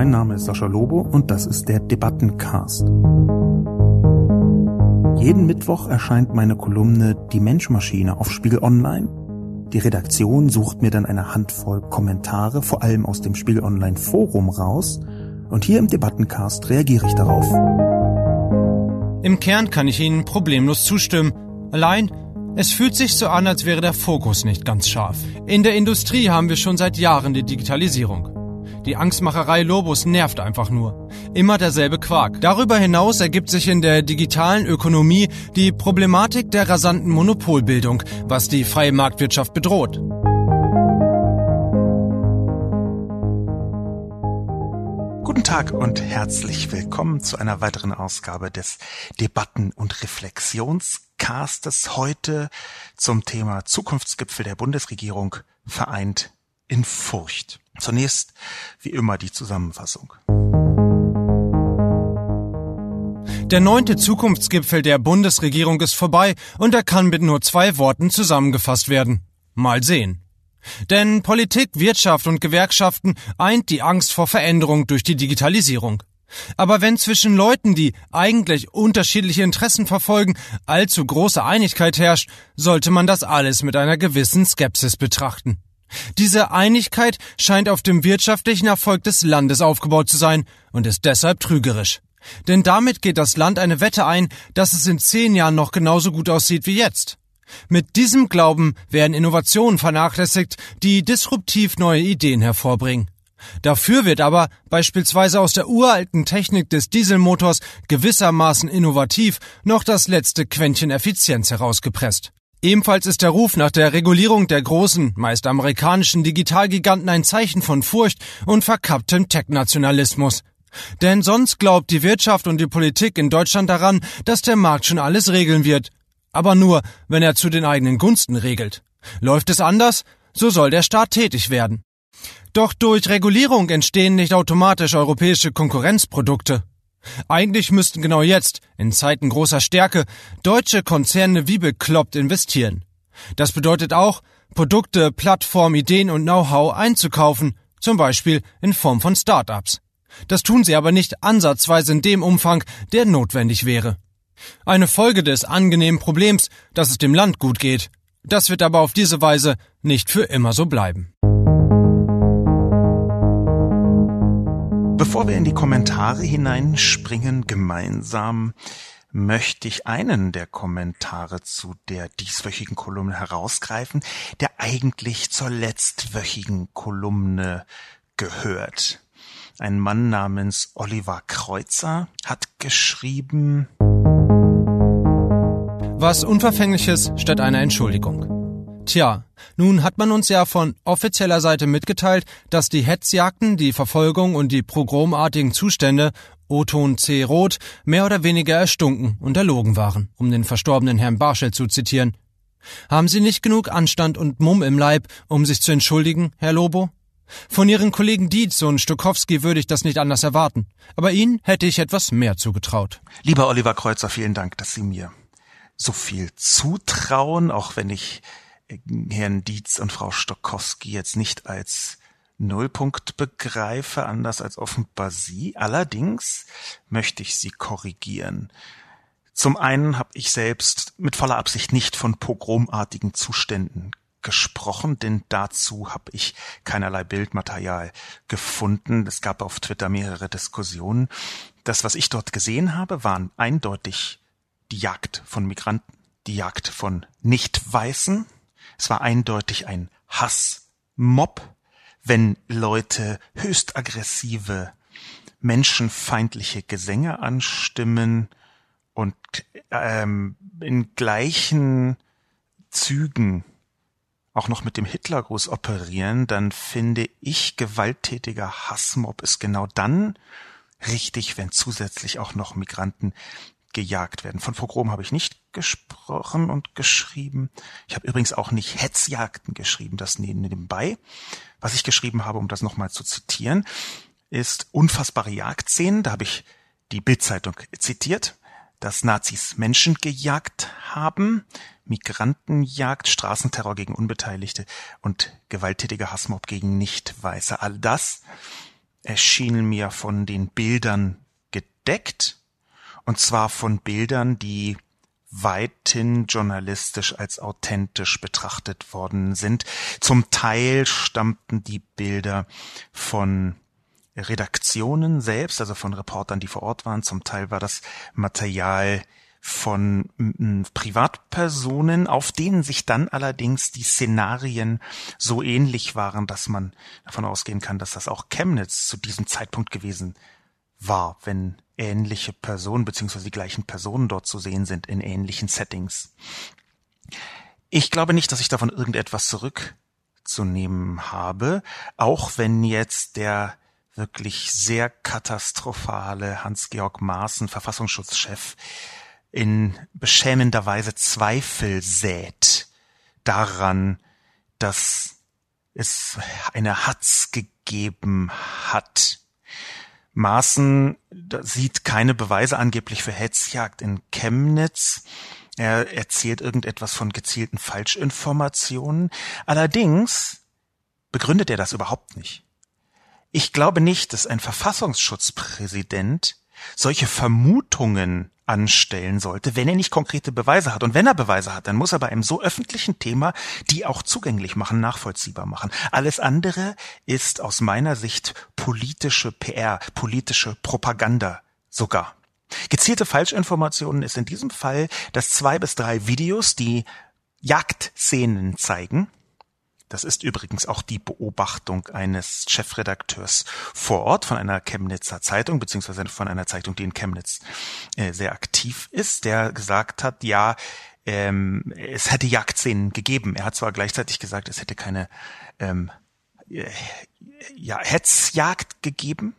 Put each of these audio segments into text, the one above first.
mein Name ist Sascha Lobo und das ist der Debattencast. Jeden Mittwoch erscheint meine Kolumne Die Menschmaschine auf Spiegel Online. Die Redaktion sucht mir dann eine Handvoll Kommentare, vor allem aus dem Spiegel Online Forum raus, und hier im Debattencast reagiere ich darauf. Im Kern kann ich Ihnen problemlos zustimmen. Allein, es fühlt sich so an, als wäre der Fokus nicht ganz scharf. In der Industrie haben wir schon seit Jahren die Digitalisierung. Die Angstmacherei Lobos nervt einfach nur. Immer derselbe Quark. Darüber hinaus ergibt sich in der digitalen Ökonomie die Problematik der rasanten Monopolbildung, was die freie Marktwirtschaft bedroht. Guten Tag und herzlich willkommen zu einer weiteren Ausgabe des Debatten- und Reflexionscastes. Heute zum Thema Zukunftsgipfel der Bundesregierung vereint in Furcht. Zunächst, wie immer, die Zusammenfassung. Der neunte Zukunftsgipfel der Bundesregierung ist vorbei und er kann mit nur zwei Worten zusammengefasst werden. Mal sehen. Denn Politik, Wirtschaft und Gewerkschaften eint die Angst vor Veränderung durch die Digitalisierung. Aber wenn zwischen Leuten, die eigentlich unterschiedliche Interessen verfolgen, allzu große Einigkeit herrscht, sollte man das alles mit einer gewissen Skepsis betrachten. Diese Einigkeit scheint auf dem wirtschaftlichen Erfolg des Landes aufgebaut zu sein und ist deshalb trügerisch. Denn damit geht das Land eine Wette ein, dass es in zehn Jahren noch genauso gut aussieht wie jetzt. Mit diesem Glauben werden Innovationen vernachlässigt, die disruptiv neue Ideen hervorbringen. Dafür wird aber beispielsweise aus der uralten Technik des Dieselmotors gewissermaßen innovativ noch das letzte Quäntchen Effizienz herausgepresst. Ebenfalls ist der Ruf nach der Regulierung der großen, meist amerikanischen Digitalgiganten ein Zeichen von Furcht und verkapptem Tech-Nationalismus. Denn sonst glaubt die Wirtschaft und die Politik in Deutschland daran, dass der Markt schon alles regeln wird. Aber nur, wenn er zu den eigenen Gunsten regelt. Läuft es anders, so soll der Staat tätig werden. Doch durch Regulierung entstehen nicht automatisch europäische Konkurrenzprodukte. Eigentlich müssten genau jetzt, in Zeiten großer Stärke, deutsche Konzerne wie bekloppt investieren. Das bedeutet auch, Produkte, Plattformen, Ideen und Know-how einzukaufen, zum Beispiel in Form von Start-ups. Das tun sie aber nicht ansatzweise in dem Umfang, der notwendig wäre. Eine Folge des angenehmen Problems, dass es dem Land gut geht. Das wird aber auf diese Weise nicht für immer so bleiben. Bevor wir in die Kommentare hineinspringen gemeinsam, möchte ich einen der Kommentare zu der dieswöchigen Kolumne herausgreifen, der eigentlich zur letztwöchigen Kolumne gehört. Ein Mann namens Oliver Kreuzer hat geschrieben Was Unverfängliches statt einer Entschuldigung. Tja, nun hat man uns ja von offizieller Seite mitgeteilt, dass die Hetzjagden, die Verfolgung und die pogromartigen Zustände O-Ton C. Roth mehr oder weniger erstunken und erlogen waren, um den verstorbenen Herrn Barschel zu zitieren. Haben Sie nicht genug Anstand und Mumm im Leib, um sich zu entschuldigen, Herr Lobo? Von Ihren Kollegen Dietz und Stokowski würde ich das nicht anders erwarten, aber Ihnen hätte ich etwas mehr zugetraut. Lieber Oliver Kreuzer, vielen Dank, dass Sie mir so viel zutrauen, auch wenn ich Herrn Dietz und Frau Stokowski jetzt nicht als Nullpunkt begreife, anders als offenbar Sie. Allerdings möchte ich Sie korrigieren. Zum einen habe ich selbst mit voller Absicht nicht von pogromartigen Zuständen gesprochen, denn dazu habe ich keinerlei Bildmaterial gefunden. Es gab auf Twitter mehrere Diskussionen. Das, was ich dort gesehen habe, waren eindeutig die Jagd von Migranten, die Jagd von Nicht-Weißen, es war eindeutig ein Hassmob, wenn Leute höchst aggressive, menschenfeindliche Gesänge anstimmen und ähm, in gleichen Zügen auch noch mit dem Hitlergruß operieren, dann finde ich, gewalttätiger Hassmob ist genau dann richtig, wenn zusätzlich auch noch Migranten gejagt werden. Von Pogrom habe ich nicht gesprochen und geschrieben. Ich habe übrigens auch nicht Hetzjagden geschrieben, das nebenbei. Was ich geschrieben habe, um das nochmal zu zitieren, ist unfassbare Jagdszenen. Da habe ich die Bildzeitung zitiert, dass Nazis Menschen gejagt haben, Migrantenjagd, Straßenterror gegen Unbeteiligte und gewalttätiger Hassmob gegen Nicht-Weiße. All das erschienen mir von den Bildern gedeckt, und zwar von Bildern, die weithin journalistisch als authentisch betrachtet worden sind. Zum Teil stammten die Bilder von Redaktionen selbst, also von Reportern, die vor Ort waren. Zum Teil war das Material von Privatpersonen, auf denen sich dann allerdings die Szenarien so ähnlich waren, dass man davon ausgehen kann, dass das auch Chemnitz zu diesem Zeitpunkt gewesen war, wenn ähnliche Personen beziehungsweise die gleichen Personen dort zu sehen sind in ähnlichen Settings. Ich glaube nicht, dass ich davon irgendetwas zurückzunehmen habe, auch wenn jetzt der wirklich sehr katastrophale Hans-Georg Maaßen, Verfassungsschutzchef, in beschämender Weise Zweifel sät daran, dass es eine Hatz gegeben hat. Maaßen sieht keine Beweise angeblich für Hetzjagd in Chemnitz. Er erzählt irgendetwas von gezielten Falschinformationen. Allerdings begründet er das überhaupt nicht. Ich glaube nicht, dass ein Verfassungsschutzpräsident solche Vermutungen anstellen sollte, wenn er nicht konkrete Beweise hat. Und wenn er Beweise hat, dann muss er bei einem so öffentlichen Thema die auch zugänglich machen, nachvollziehbar machen. Alles andere ist aus meiner Sicht politische PR, politische Propaganda sogar. Gezielte Falschinformationen ist in diesem Fall, dass zwei bis drei Videos, die Jagdszenen zeigen, das ist übrigens auch die Beobachtung eines Chefredakteurs vor Ort von einer Chemnitzer Zeitung, beziehungsweise von einer Zeitung, die in Chemnitz äh, sehr aktiv ist, der gesagt hat, ja, ähm, es hätte Jagdszenen gegeben. Er hat zwar gleichzeitig gesagt, es hätte keine ähm, äh, ja, Hetzjagd gegeben,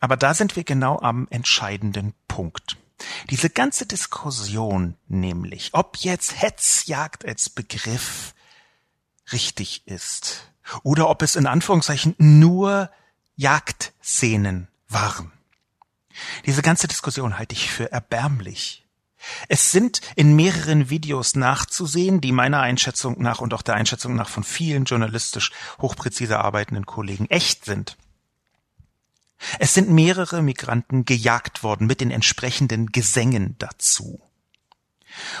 aber da sind wir genau am entscheidenden Punkt. Diese ganze Diskussion nämlich, ob jetzt Hetzjagd als Begriff richtig ist oder ob es in Anführungszeichen nur Jagdszenen waren. Diese ganze Diskussion halte ich für erbärmlich. Es sind in mehreren Videos nachzusehen, die meiner Einschätzung nach und auch der Einschätzung nach von vielen journalistisch hochpräzise arbeitenden Kollegen echt sind. Es sind mehrere Migranten gejagt worden mit den entsprechenden Gesängen dazu.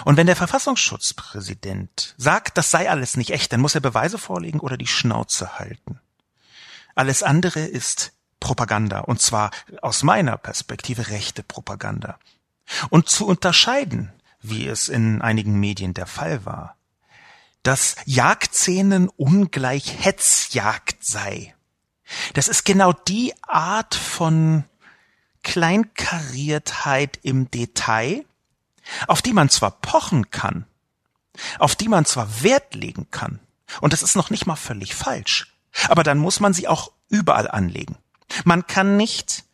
Und wenn der Verfassungsschutzpräsident sagt, das sei alles nicht echt, dann muss er Beweise vorlegen oder die Schnauze halten. Alles andere ist Propaganda, und zwar aus meiner Perspektive rechte Propaganda. Und zu unterscheiden, wie es in einigen Medien der Fall war, dass Jagdszenen ungleich Hetzjagd sei. Das ist genau die Art von Kleinkariertheit im Detail, auf die man zwar pochen kann, auf die man zwar Wert legen kann, und das ist noch nicht mal völlig falsch, aber dann muss man sie auch überall anlegen. Man kann nicht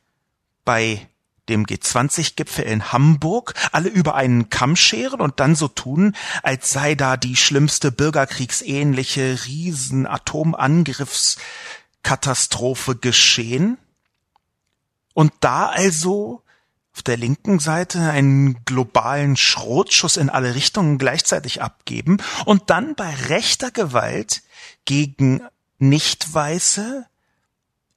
bei dem G20-Gipfel in Hamburg alle über einen Kamm scheren und dann so tun, als sei da die schlimmste bürgerkriegsähnliche Riesenatomanangriffskatastrophe geschehen. Und da also auf der linken Seite einen globalen Schrotschuss in alle Richtungen gleichzeitig abgeben und dann bei rechter Gewalt gegen Nicht-Weiße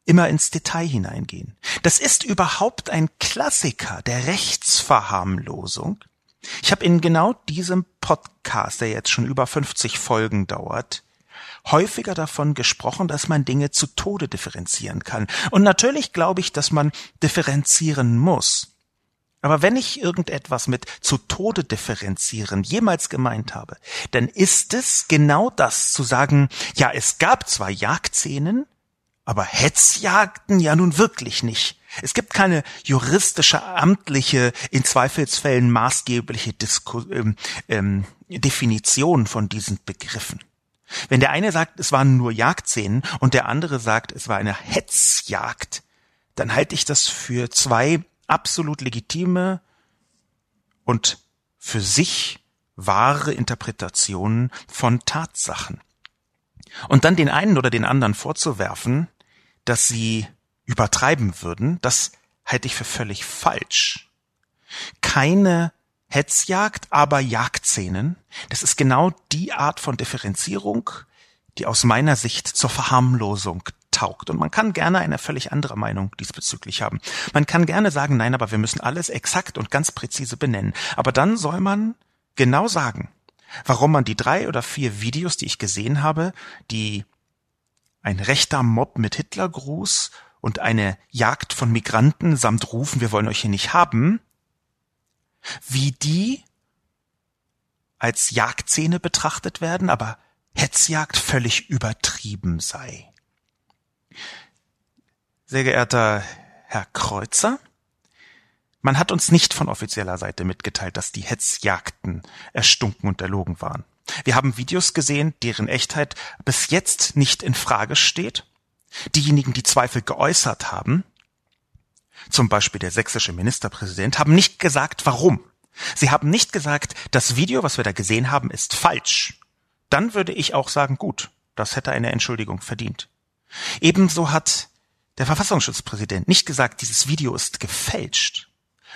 immer ins Detail hineingehen. Das ist überhaupt ein Klassiker der Rechtsverharmlosung. Ich habe in genau diesem Podcast, der jetzt schon über 50 Folgen dauert, häufiger davon gesprochen, dass man Dinge zu Tode differenzieren kann. Und natürlich glaube ich, dass man differenzieren muss. Aber wenn ich irgendetwas mit zu Tode differenzieren jemals gemeint habe, dann ist es genau das zu sagen, ja, es gab zwar Jagdszenen, aber Hetzjagden ja nun wirklich nicht. Es gibt keine juristische, amtliche, in Zweifelsfällen maßgebliche Disku ähm, ähm, Definition von diesen Begriffen. Wenn der eine sagt, es waren nur Jagdszenen und der andere sagt, es war eine Hetzjagd, dann halte ich das für zwei absolut legitime und für sich wahre Interpretationen von Tatsachen. Und dann den einen oder den anderen vorzuwerfen, dass sie übertreiben würden, das halte ich für völlig falsch. Keine Hetzjagd, aber Jagdszenen, das ist genau die Art von Differenzierung, die aus meiner Sicht zur Verharmlosung taugt. Und man kann gerne eine völlig andere Meinung diesbezüglich haben. Man kann gerne sagen, nein, aber wir müssen alles exakt und ganz präzise benennen. Aber dann soll man genau sagen, warum man die drei oder vier Videos, die ich gesehen habe, die ein rechter Mob mit Hitlergruß und eine Jagd von Migranten samt Rufen, wir wollen euch hier nicht haben, wie die als Jagdszene betrachtet werden, aber Hetzjagd völlig übertrieben sei. Sehr geehrter Herr Kreuzer, man hat uns nicht von offizieller Seite mitgeteilt, dass die Hetzjagden erstunken und erlogen waren. Wir haben Videos gesehen, deren Echtheit bis jetzt nicht in Frage steht. Diejenigen, die Zweifel geäußert haben, zum Beispiel der sächsische Ministerpräsident, haben nicht gesagt, warum. Sie haben nicht gesagt, das Video, was wir da gesehen haben, ist falsch. Dann würde ich auch sagen, gut, das hätte eine Entschuldigung verdient. Ebenso hat der Verfassungsschutzpräsident nicht gesagt, dieses Video ist gefälscht.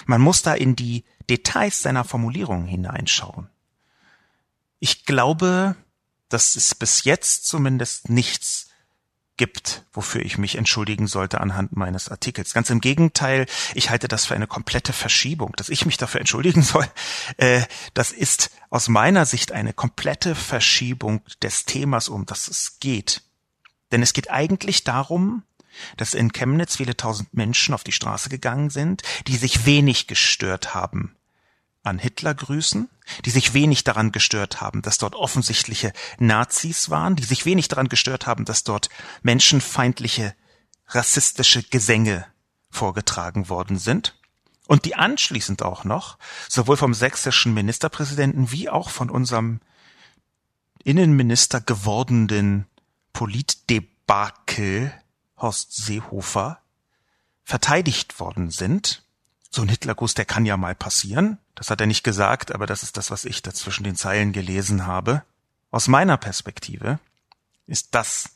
Man muss da in die Details seiner Formulierungen hineinschauen. Ich glaube, dass es bis jetzt zumindest nichts gibt, wofür ich mich entschuldigen sollte anhand meines Artikels. Ganz im Gegenteil, ich halte das für eine komplette Verschiebung. Dass ich mich dafür entschuldigen soll, äh, das ist aus meiner Sicht eine komplette Verschiebung des Themas, um das es geht. Denn es geht eigentlich darum, dass in Chemnitz viele tausend Menschen auf die Straße gegangen sind, die sich wenig gestört haben an Hitlergrüßen, die sich wenig daran gestört haben, dass dort offensichtliche Nazis waren, die sich wenig daran gestört haben, dass dort menschenfeindliche, rassistische Gesänge vorgetragen worden sind. Und die anschließend auch noch sowohl vom sächsischen Ministerpräsidenten wie auch von unserem Innenminister gewordenen Politdebakel Horst Seehofer verteidigt worden sind so ein Hitlergruß, der kann ja mal passieren. Das hat er nicht gesagt, aber das ist das, was ich da zwischen den Zeilen gelesen habe. Aus meiner Perspektive ist das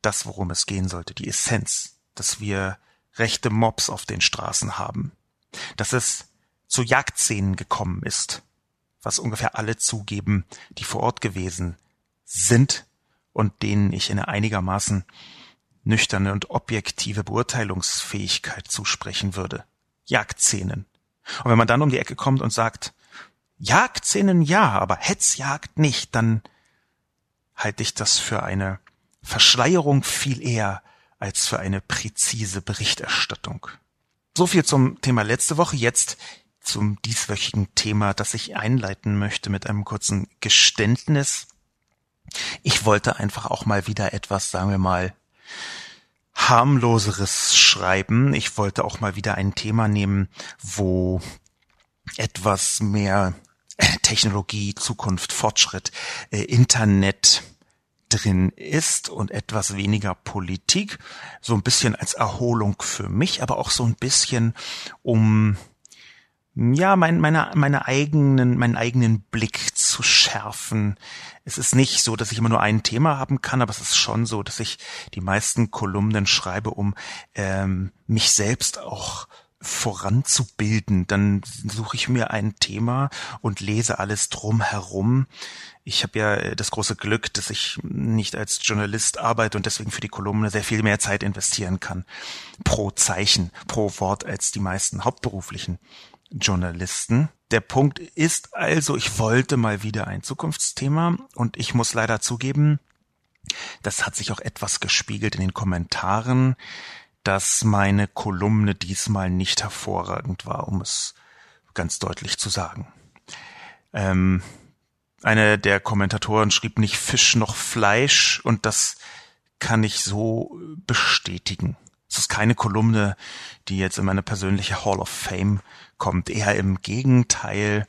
das, worum es gehen sollte, die Essenz, dass wir rechte Mobs auf den Straßen haben, dass es zu Jagdszenen gekommen ist, was ungefähr alle zugeben, die vor Ort gewesen sind und denen ich in einigermaßen nüchterne und objektive Beurteilungsfähigkeit zusprechen würde. Jagdszenen. Und wenn man dann um die Ecke kommt und sagt, Jagdszenen ja, aber Hetzjagd nicht, dann halte ich das für eine Verschleierung viel eher als für eine präzise Berichterstattung. So viel zum Thema letzte Woche. Jetzt zum dieswöchigen Thema, das ich einleiten möchte mit einem kurzen Geständnis. Ich wollte einfach auch mal wieder etwas, sagen wir mal, harmloseres Schreiben. Ich wollte auch mal wieder ein Thema nehmen, wo etwas mehr Technologie, Zukunft, Fortschritt, äh, Internet drin ist und etwas weniger Politik. So ein bisschen als Erholung für mich, aber auch so ein bisschen um ja, mein, meine, meine eigenen, meinen eigenen Blick zu schärfen. Es ist nicht so, dass ich immer nur ein Thema haben kann, aber es ist schon so, dass ich die meisten Kolumnen schreibe, um ähm, mich selbst auch voranzubilden. Dann suche ich mir ein Thema und lese alles drumherum. Ich habe ja äh, das große Glück, dass ich nicht als Journalist arbeite und deswegen für die Kolumne sehr viel mehr Zeit investieren kann. Pro Zeichen, pro Wort als die meisten hauptberuflichen Journalisten. Der Punkt ist also, ich wollte mal wieder ein Zukunftsthema und ich muss leider zugeben, das hat sich auch etwas gespiegelt in den Kommentaren, dass meine Kolumne diesmal nicht hervorragend war, um es ganz deutlich zu sagen. Ähm, eine der Kommentatoren schrieb nicht Fisch noch Fleisch und das kann ich so bestätigen. Es ist keine Kolumne, die jetzt in meine persönliche Hall of Fame kommt. Eher im Gegenteil.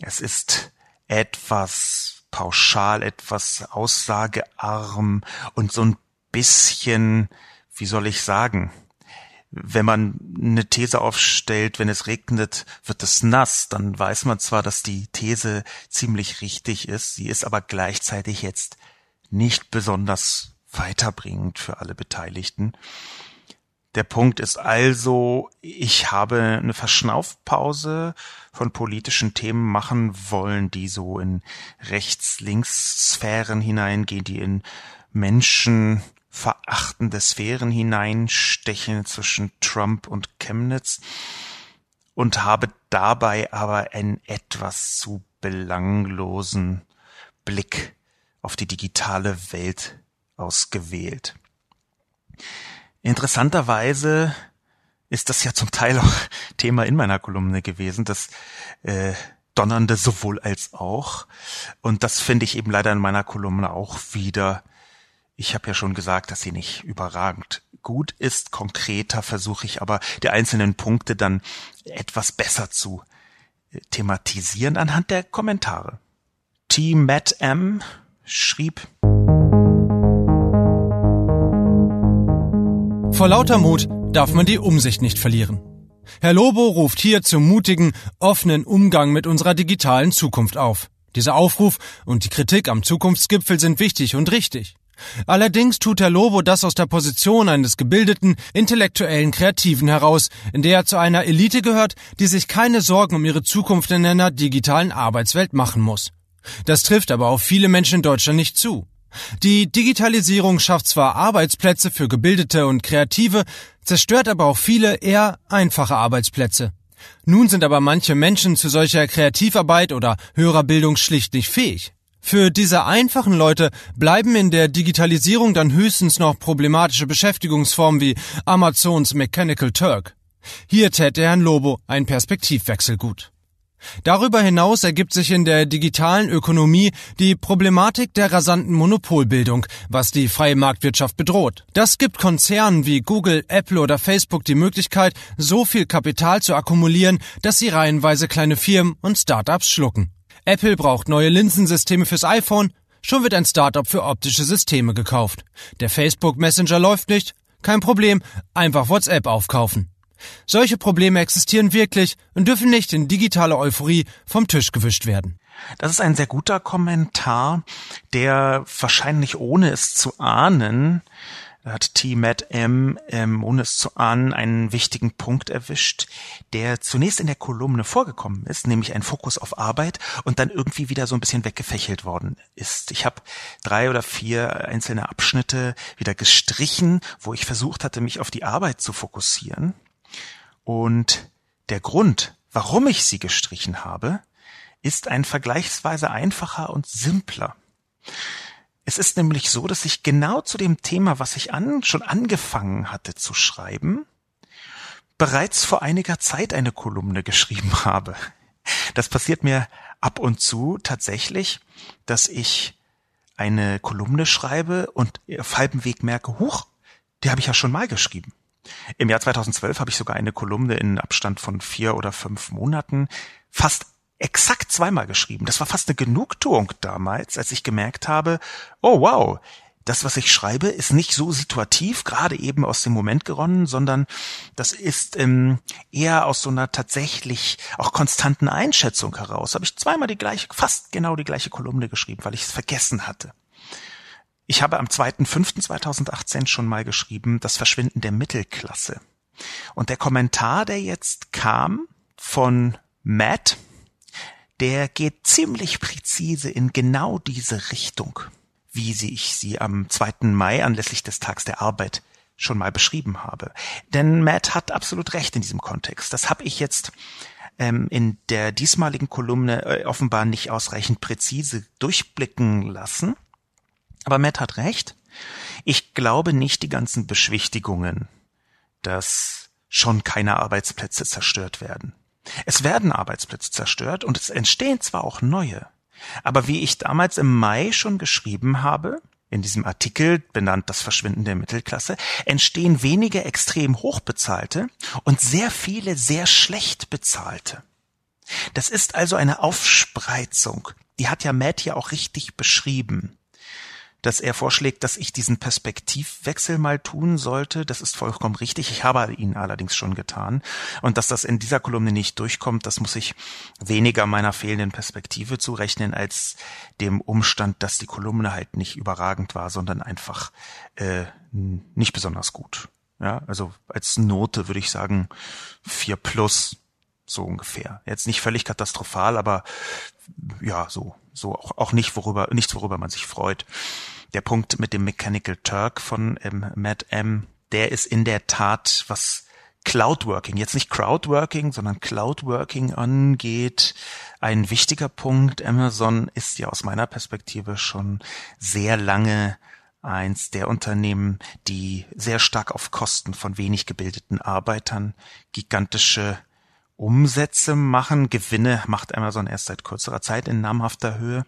Es ist etwas pauschal, etwas aussagearm und so ein bisschen, wie soll ich sagen, wenn man eine These aufstellt, wenn es regnet, wird es nass, dann weiß man zwar, dass die These ziemlich richtig ist, sie ist aber gleichzeitig jetzt nicht besonders weiterbringend für alle Beteiligten. Der Punkt ist also, ich habe eine Verschnaufpause von politischen Themen machen wollen, die so in Rechts-Links-Sphären hineingehen, die in Menschen verachtende Sphären hineinstechen zwischen Trump und Chemnitz und habe dabei aber einen etwas zu belanglosen Blick auf die digitale Welt ausgewählt. Interessanterweise ist das ja zum Teil auch Thema in meiner Kolumne gewesen, das äh, Donnernde sowohl als auch. Und das finde ich eben leider in meiner Kolumne auch wieder. Ich habe ja schon gesagt, dass sie nicht überragend gut ist. Konkreter versuche ich aber die einzelnen Punkte dann etwas besser zu äh, thematisieren anhand der Kommentare. T. Matt M. schrieb, Vor lauter Mut darf man die Umsicht nicht verlieren. Herr Lobo ruft hier zum mutigen, offenen Umgang mit unserer digitalen Zukunft auf. Dieser Aufruf und die Kritik am Zukunftsgipfel sind wichtig und richtig. Allerdings tut Herr Lobo das aus der Position eines gebildeten, intellektuellen Kreativen heraus, in der er zu einer Elite gehört, die sich keine Sorgen um ihre Zukunft in einer digitalen Arbeitswelt machen muss. Das trifft aber auf viele Menschen in Deutschland nicht zu. Die Digitalisierung schafft zwar Arbeitsplätze für Gebildete und Kreative, zerstört aber auch viele eher einfache Arbeitsplätze. Nun sind aber manche Menschen zu solcher Kreativarbeit oder höherer Bildung schlicht nicht fähig. Für diese einfachen Leute bleiben in der Digitalisierung dann höchstens noch problematische Beschäftigungsformen wie Amazons Mechanical Turk. Hier täte Herrn Lobo ein Perspektivwechsel gut. Darüber hinaus ergibt sich in der digitalen Ökonomie die Problematik der rasanten Monopolbildung, was die freie Marktwirtschaft bedroht. Das gibt Konzernen wie Google, Apple oder Facebook die Möglichkeit, so viel Kapital zu akkumulieren, dass sie reihenweise kleine Firmen und Startups schlucken. Apple braucht neue Linsensysteme fürs iPhone, schon wird ein Startup für optische Systeme gekauft. Der Facebook Messenger läuft nicht, kein Problem, einfach WhatsApp aufkaufen. Solche Probleme existieren wirklich und dürfen nicht in digitaler Euphorie vom Tisch gewischt werden. Das ist ein sehr guter Kommentar, der wahrscheinlich ohne es zu ahnen, hat T. Matt M., ähm, ohne es zu ahnen, einen wichtigen Punkt erwischt, der zunächst in der Kolumne vorgekommen ist, nämlich ein Fokus auf Arbeit und dann irgendwie wieder so ein bisschen weggefächelt worden ist. Ich habe drei oder vier einzelne Abschnitte wieder gestrichen, wo ich versucht hatte, mich auf die Arbeit zu fokussieren. Und der Grund, warum ich sie gestrichen habe, ist ein vergleichsweise einfacher und simpler. Es ist nämlich so, dass ich genau zu dem Thema, was ich an, schon angefangen hatte zu schreiben, bereits vor einiger Zeit eine Kolumne geschrieben habe. Das passiert mir ab und zu tatsächlich, dass ich eine Kolumne schreibe und auf halbem Weg merke, huch, die habe ich ja schon mal geschrieben. Im Jahr 2012 habe ich sogar eine Kolumne in Abstand von vier oder fünf Monaten fast exakt zweimal geschrieben. Das war fast eine Genugtuung damals, als ich gemerkt habe, oh wow, das, was ich schreibe, ist nicht so situativ, gerade eben aus dem Moment geronnen, sondern das ist ähm, eher aus so einer tatsächlich auch konstanten Einschätzung heraus. Habe ich zweimal die gleiche, fast genau die gleiche Kolumne geschrieben, weil ich es vergessen hatte. Ich habe am 2.5.2018 schon mal geschrieben, das Verschwinden der Mittelklasse. Und der Kommentar, der jetzt kam von Matt, der geht ziemlich präzise in genau diese Richtung, wie ich sie am 2. Mai anlässlich des Tags der Arbeit schon mal beschrieben habe. Denn Matt hat absolut recht in diesem Kontext. Das habe ich jetzt ähm, in der diesmaligen Kolumne äh, offenbar nicht ausreichend präzise durchblicken lassen. Aber Matt hat recht. Ich glaube nicht die ganzen Beschwichtigungen, dass schon keine Arbeitsplätze zerstört werden. Es werden Arbeitsplätze zerstört und es entstehen zwar auch neue. Aber wie ich damals im Mai schon geschrieben habe, in diesem Artikel benannt das Verschwinden der Mittelklasse, entstehen wenige extrem hochbezahlte und sehr viele sehr schlecht bezahlte. Das ist also eine Aufspreizung. Die hat ja Matt hier auch richtig beschrieben dass er vorschlägt, dass ich diesen Perspektivwechsel mal tun sollte. Das ist vollkommen richtig. Ich habe ihn allerdings schon getan. Und dass das in dieser Kolumne nicht durchkommt, das muss ich weniger meiner fehlenden Perspektive zurechnen, als dem Umstand, dass die Kolumne halt nicht überragend war, sondern einfach äh, nicht besonders gut. Ja, also als Note würde ich sagen vier plus so ungefähr. Jetzt nicht völlig katastrophal, aber ja, so, so auch, auch nicht worüber, nichts worüber man sich freut. der Punkt mit dem Mechanical Turk von ähm, Matt M., der ist in der Tat, was Cloudworking, jetzt nicht Crowdworking, sondern Cloudworking angeht, ein wichtiger Punkt. Amazon ist ja aus meiner Perspektive schon sehr lange eins der Unternehmen, die sehr stark auf Kosten von wenig gebildeten Arbeitern gigantische Umsätze machen. Gewinne macht Amazon erst seit kürzerer Zeit in namhafter Höhe,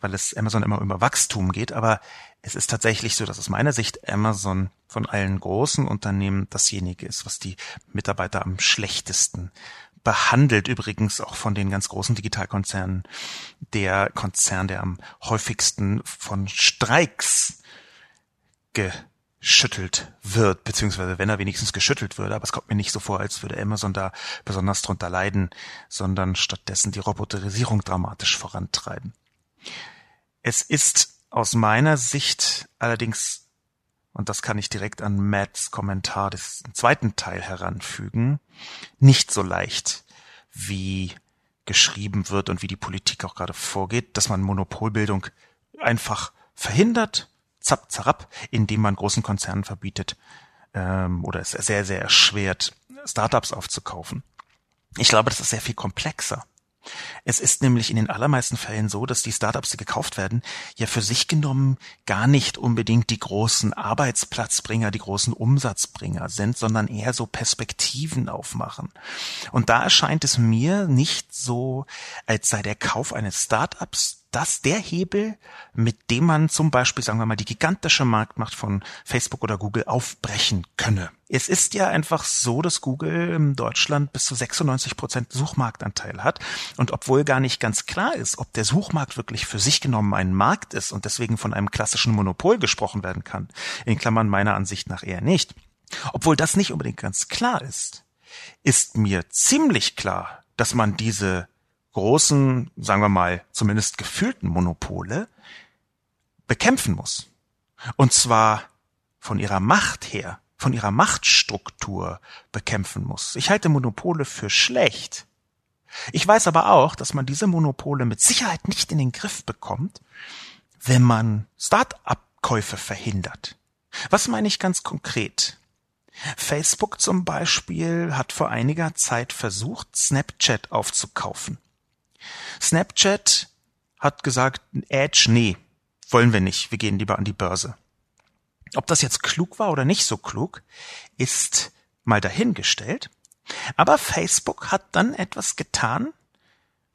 weil es Amazon immer über Wachstum geht. Aber es ist tatsächlich so, dass aus meiner Sicht Amazon von allen großen Unternehmen dasjenige ist, was die Mitarbeiter am schlechtesten behandelt. Übrigens auch von den ganz großen Digitalkonzernen der Konzern, der am häufigsten von Streiks ge geschüttelt wird, beziehungsweise wenn er wenigstens geschüttelt würde, aber es kommt mir nicht so vor, als würde Amazon da besonders drunter leiden, sondern stattdessen die Roboterisierung dramatisch vorantreiben. Es ist aus meiner Sicht allerdings, und das kann ich direkt an Matts Kommentar des zweiten Teil heranfügen, nicht so leicht, wie geschrieben wird und wie die Politik auch gerade vorgeht, dass man Monopolbildung einfach verhindert zapp, zarab, indem man großen Konzernen verbietet ähm, oder es sehr, sehr erschwert, Startups aufzukaufen. Ich glaube, das ist sehr viel komplexer. Es ist nämlich in den allermeisten Fällen so, dass die Startups, die gekauft werden, ja für sich genommen gar nicht unbedingt die großen Arbeitsplatzbringer, die großen Umsatzbringer sind, sondern eher so Perspektiven aufmachen. Und da erscheint es mir nicht so, als sei der Kauf eines Startups das der Hebel, mit dem man zum Beispiel, sagen wir mal, die gigantische Marktmacht von Facebook oder Google aufbrechen könne. Es ist ja einfach so, dass Google in Deutschland bis zu 96 Prozent Suchmarktanteil hat. Und obwohl gar nicht ganz klar ist, ob der Suchmarkt wirklich für sich genommen ein Markt ist und deswegen von einem klassischen Monopol gesprochen werden kann, in Klammern meiner Ansicht nach eher nicht, obwohl das nicht unbedingt ganz klar ist, ist mir ziemlich klar, dass man diese großen, sagen wir mal, zumindest gefühlten Monopole bekämpfen muss. Und zwar von ihrer Macht her, von ihrer Machtstruktur bekämpfen muss. Ich halte Monopole für schlecht. Ich weiß aber auch, dass man diese Monopole mit Sicherheit nicht in den Griff bekommt, wenn man Start-up-Käufe verhindert. Was meine ich ganz konkret? Facebook zum Beispiel hat vor einiger Zeit versucht, Snapchat aufzukaufen. Snapchat hat gesagt, Edge, nee, wollen wir nicht, wir gehen lieber an die Börse. Ob das jetzt klug war oder nicht so klug, ist mal dahingestellt. Aber Facebook hat dann etwas getan,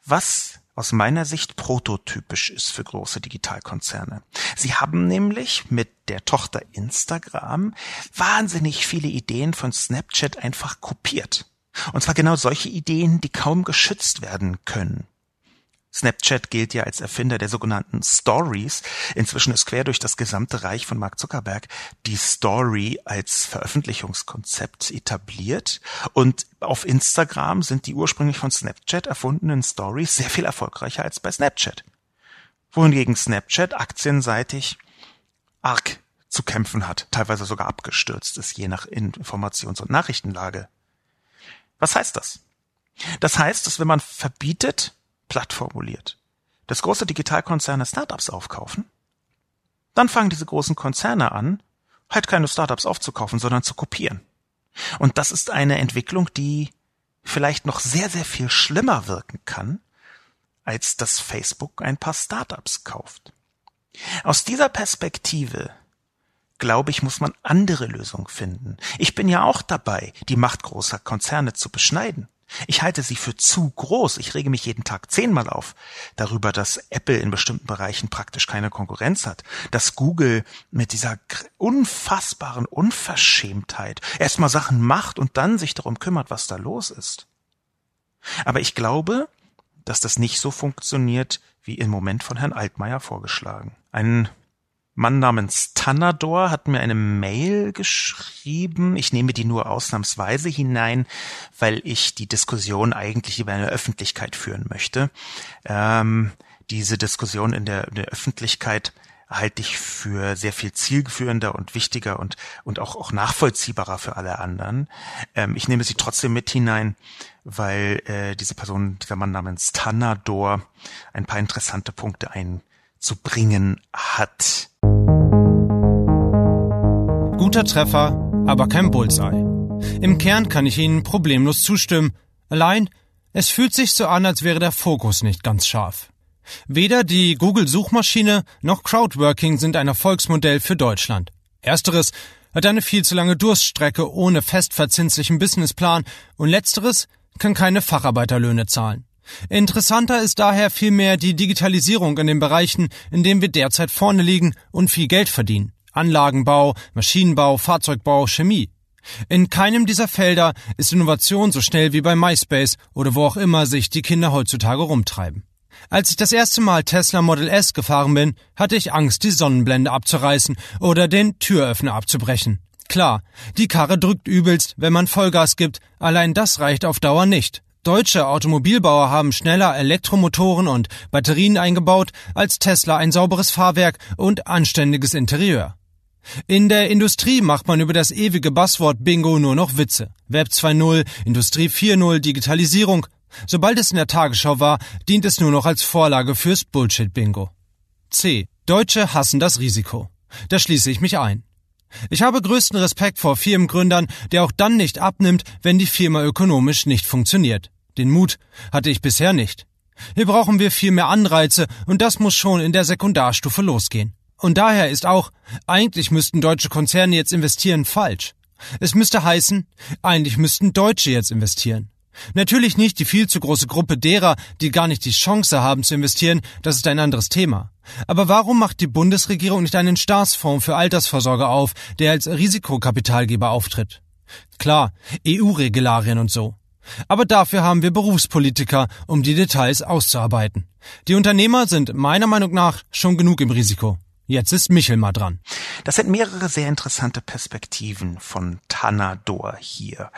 was aus meiner Sicht prototypisch ist für große Digitalkonzerne. Sie haben nämlich mit der Tochter Instagram wahnsinnig viele Ideen von Snapchat einfach kopiert. Und zwar genau solche Ideen, die kaum geschützt werden können. Snapchat gilt ja als Erfinder der sogenannten Stories. Inzwischen ist quer durch das gesamte Reich von Mark Zuckerberg die Story als Veröffentlichungskonzept etabliert. Und auf Instagram sind die ursprünglich von Snapchat erfundenen Stories sehr viel erfolgreicher als bei Snapchat. Wohingegen Snapchat aktienseitig arg zu kämpfen hat, teilweise sogar abgestürzt ist, je nach Informations- und Nachrichtenlage. Was heißt das? Das heißt, dass wenn man verbietet, platt formuliert, dass große Digitalkonzerne Startups aufkaufen, dann fangen diese großen Konzerne an, halt keine Startups aufzukaufen, sondern zu kopieren. Und das ist eine Entwicklung, die vielleicht noch sehr, sehr viel schlimmer wirken kann, als dass Facebook ein paar Startups kauft. Aus dieser Perspektive glaube ich, muss man andere Lösungen finden. Ich bin ja auch dabei, die Macht großer Konzerne zu beschneiden. Ich halte sie für zu groß. Ich rege mich jeden Tag zehnmal auf darüber, dass Apple in bestimmten Bereichen praktisch keine Konkurrenz hat, dass Google mit dieser unfassbaren Unverschämtheit erstmal Sachen macht und dann sich darum kümmert, was da los ist. Aber ich glaube, dass das nicht so funktioniert, wie im Moment von Herrn Altmaier vorgeschlagen. Ein Mann namens Tanador hat mir eine Mail geschrieben. Ich nehme die nur ausnahmsweise hinein, weil ich die Diskussion eigentlich über eine Öffentlichkeit führen möchte. Ähm, diese Diskussion in der, in der Öffentlichkeit halte ich für sehr viel zielführender und wichtiger und, und auch, auch nachvollziehbarer für alle anderen. Ähm, ich nehme sie trotzdem mit hinein, weil äh, diese Person, dieser Mann namens Tanador, ein paar interessante Punkte einzubringen hat. Guter Treffer, aber kein Bullseye. Im Kern kann ich Ihnen problemlos zustimmen. Allein, es fühlt sich so an, als wäre der Fokus nicht ganz scharf. Weder die Google-Suchmaschine noch Crowdworking sind ein Erfolgsmodell für Deutschland. Ersteres hat eine viel zu lange Durststrecke ohne festverzinslichen Businessplan und letzteres kann keine Facharbeiterlöhne zahlen. Interessanter ist daher vielmehr die Digitalisierung in den Bereichen, in denen wir derzeit vorne liegen und viel Geld verdienen. Anlagenbau, Maschinenbau, Fahrzeugbau, Chemie. In keinem dieser Felder ist Innovation so schnell wie bei MySpace oder wo auch immer sich die Kinder heutzutage rumtreiben. Als ich das erste Mal Tesla Model S gefahren bin, hatte ich Angst, die Sonnenblende abzureißen oder den Türöffner abzubrechen. Klar, die Karre drückt übelst, wenn man Vollgas gibt, allein das reicht auf Dauer nicht. Deutsche Automobilbauer haben schneller Elektromotoren und Batterien eingebaut als Tesla ein sauberes Fahrwerk und anständiges Interieur. In der Industrie macht man über das ewige Buzzword Bingo nur noch Witze. Web 2.0, Industrie 4.0, Digitalisierung. Sobald es in der Tagesschau war, dient es nur noch als Vorlage fürs Bullshit-Bingo. C. Deutsche hassen das Risiko. Da schließe ich mich ein. Ich habe größten Respekt vor Firmengründern, der auch dann nicht abnimmt, wenn die Firma ökonomisch nicht funktioniert. Den Mut hatte ich bisher nicht. Hier brauchen wir viel mehr Anreize und das muss schon in der Sekundarstufe losgehen. Und daher ist auch, eigentlich müssten deutsche Konzerne jetzt investieren falsch. Es müsste heißen, eigentlich müssten Deutsche jetzt investieren. Natürlich nicht die viel zu große Gruppe derer, die gar nicht die Chance haben zu investieren, das ist ein anderes Thema. Aber warum macht die Bundesregierung nicht einen Staatsfonds für Altersvorsorge auf, der als Risikokapitalgeber auftritt? Klar, EU-Regularien und so. Aber dafür haben wir Berufspolitiker, um die Details auszuarbeiten. Die Unternehmer sind meiner Meinung nach schon genug im Risiko. Jetzt ist Michel mal dran. Das sind mehrere sehr interessante Perspektiven von Tanador hier.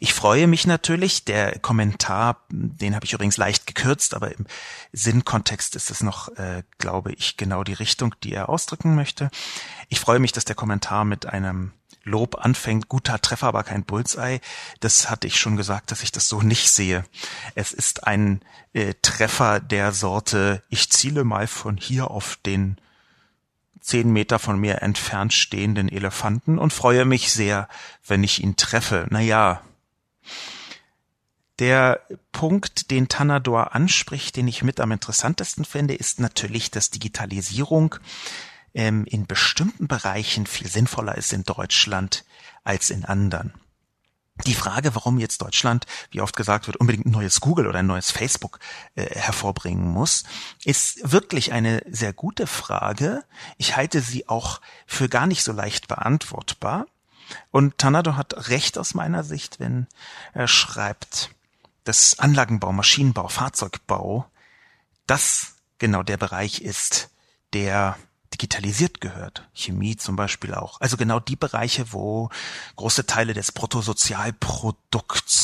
Ich freue mich natürlich, der Kommentar, den habe ich übrigens leicht gekürzt, aber im Sinnkontext ist es noch, äh, glaube ich, genau die Richtung, die er ausdrücken möchte. Ich freue mich, dass der Kommentar mit einem Lob anfängt, guter Treffer, aber kein Bullseye. Das hatte ich schon gesagt, dass ich das so nicht sehe. Es ist ein äh, Treffer der Sorte, ich ziele mal von hier auf den zehn Meter von mir entfernt stehenden Elefanten und freue mich sehr, wenn ich ihn treffe. Naja, der Punkt, den Tanador anspricht, den ich mit am interessantesten finde, ist natürlich, dass Digitalisierung ähm, in bestimmten Bereichen viel sinnvoller ist in Deutschland als in anderen die Frage, warum jetzt Deutschland, wie oft gesagt wird, unbedingt ein neues Google oder ein neues Facebook äh, hervorbringen muss, ist wirklich eine sehr gute Frage. Ich halte sie auch für gar nicht so leicht beantwortbar. Und Tanado hat recht aus meiner Sicht, wenn er schreibt, dass Anlagenbau, Maschinenbau, Fahrzeugbau, das genau der Bereich ist, der digitalisiert gehört. Chemie zum Beispiel auch. Also genau die Bereiche, wo große Teile des Bruttosozialprodukts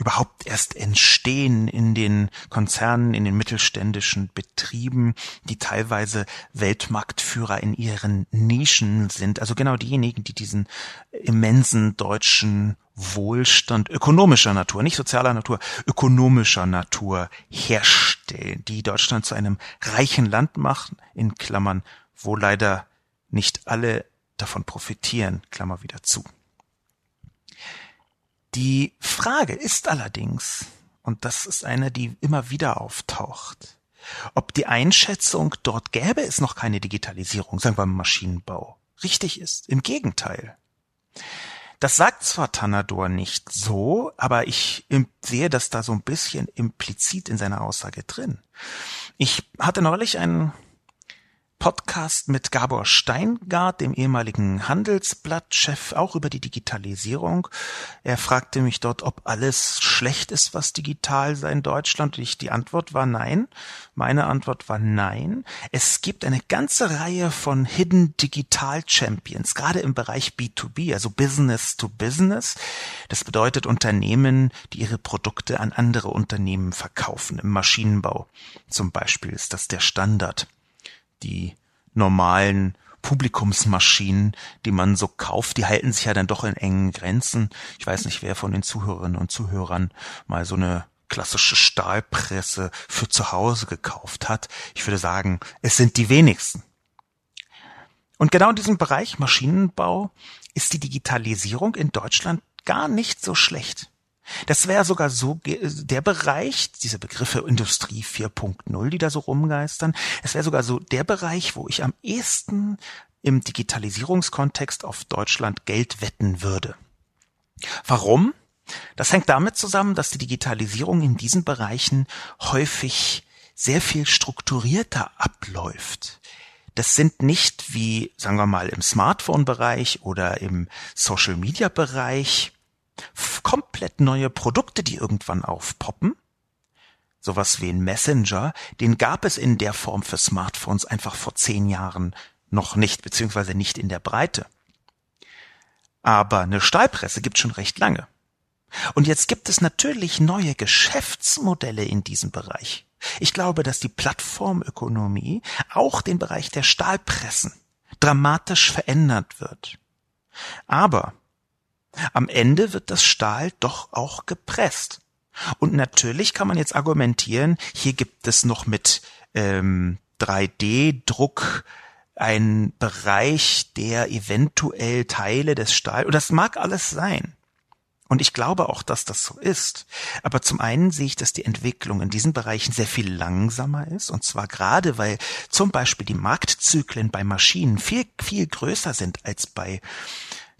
überhaupt erst entstehen in den Konzernen, in den mittelständischen Betrieben, die teilweise Weltmarktführer in ihren Nischen sind. Also genau diejenigen, die diesen immensen deutschen Wohlstand ökonomischer Natur, nicht sozialer Natur, ökonomischer Natur herstellen, die Deutschland zu einem reichen Land machen, in Klammern, wo leider nicht alle davon profitieren, Klammer wieder zu. Die Frage ist allerdings, und das ist eine, die immer wieder auftaucht, ob die Einschätzung, dort gäbe es noch keine Digitalisierung, sagen wir Maschinenbau, richtig ist. Im Gegenteil. Das sagt zwar Tanador nicht so, aber ich sehe das da so ein bisschen implizit in seiner Aussage drin. Ich hatte neulich einen Podcast mit Gabor Steingart, dem ehemaligen Handelsblattchef, auch über die Digitalisierung. Er fragte mich dort, ob alles schlecht ist, was digital sei in Deutschland. Und ich, die Antwort war nein. Meine Antwort war nein. Es gibt eine ganze Reihe von Hidden Digital Champions, gerade im Bereich B2B, also Business to Business. Das bedeutet Unternehmen, die ihre Produkte an andere Unternehmen verkaufen. Im Maschinenbau zum Beispiel ist das der Standard die normalen Publikumsmaschinen, die man so kauft, die halten sich ja dann doch in engen Grenzen. Ich weiß nicht, wer von den Zuhörerinnen und Zuhörern mal so eine klassische Stahlpresse für zu Hause gekauft hat. Ich würde sagen, es sind die wenigsten. Und genau in diesem Bereich Maschinenbau ist die Digitalisierung in Deutschland gar nicht so schlecht. Das wäre sogar so der Bereich, diese Begriffe Industrie 4.0, die da so rumgeistern, es wäre sogar so der Bereich, wo ich am ehesten im Digitalisierungskontext auf Deutschland Geld wetten würde. Warum? Das hängt damit zusammen, dass die Digitalisierung in diesen Bereichen häufig sehr viel strukturierter abläuft. Das sind nicht wie, sagen wir mal, im Smartphone-Bereich oder im Social-Media-Bereich komplett neue Produkte, die irgendwann aufpoppen. Sowas wie ein Messenger, den gab es in der Form für Smartphones einfach vor zehn Jahren noch nicht, beziehungsweise nicht in der Breite. Aber eine Stahlpresse gibt schon recht lange. Und jetzt gibt es natürlich neue Geschäftsmodelle in diesem Bereich. Ich glaube, dass die Plattformökonomie auch den Bereich der Stahlpressen dramatisch verändert wird. Aber am Ende wird das Stahl doch auch gepresst. Und natürlich kann man jetzt argumentieren, hier gibt es noch mit ähm, 3D-Druck einen Bereich, der eventuell Teile des Stahl, und das mag alles sein. Und ich glaube auch, dass das so ist. Aber zum einen sehe ich, dass die Entwicklung in diesen Bereichen sehr viel langsamer ist. Und zwar gerade, weil zum Beispiel die Marktzyklen bei Maschinen viel, viel größer sind als bei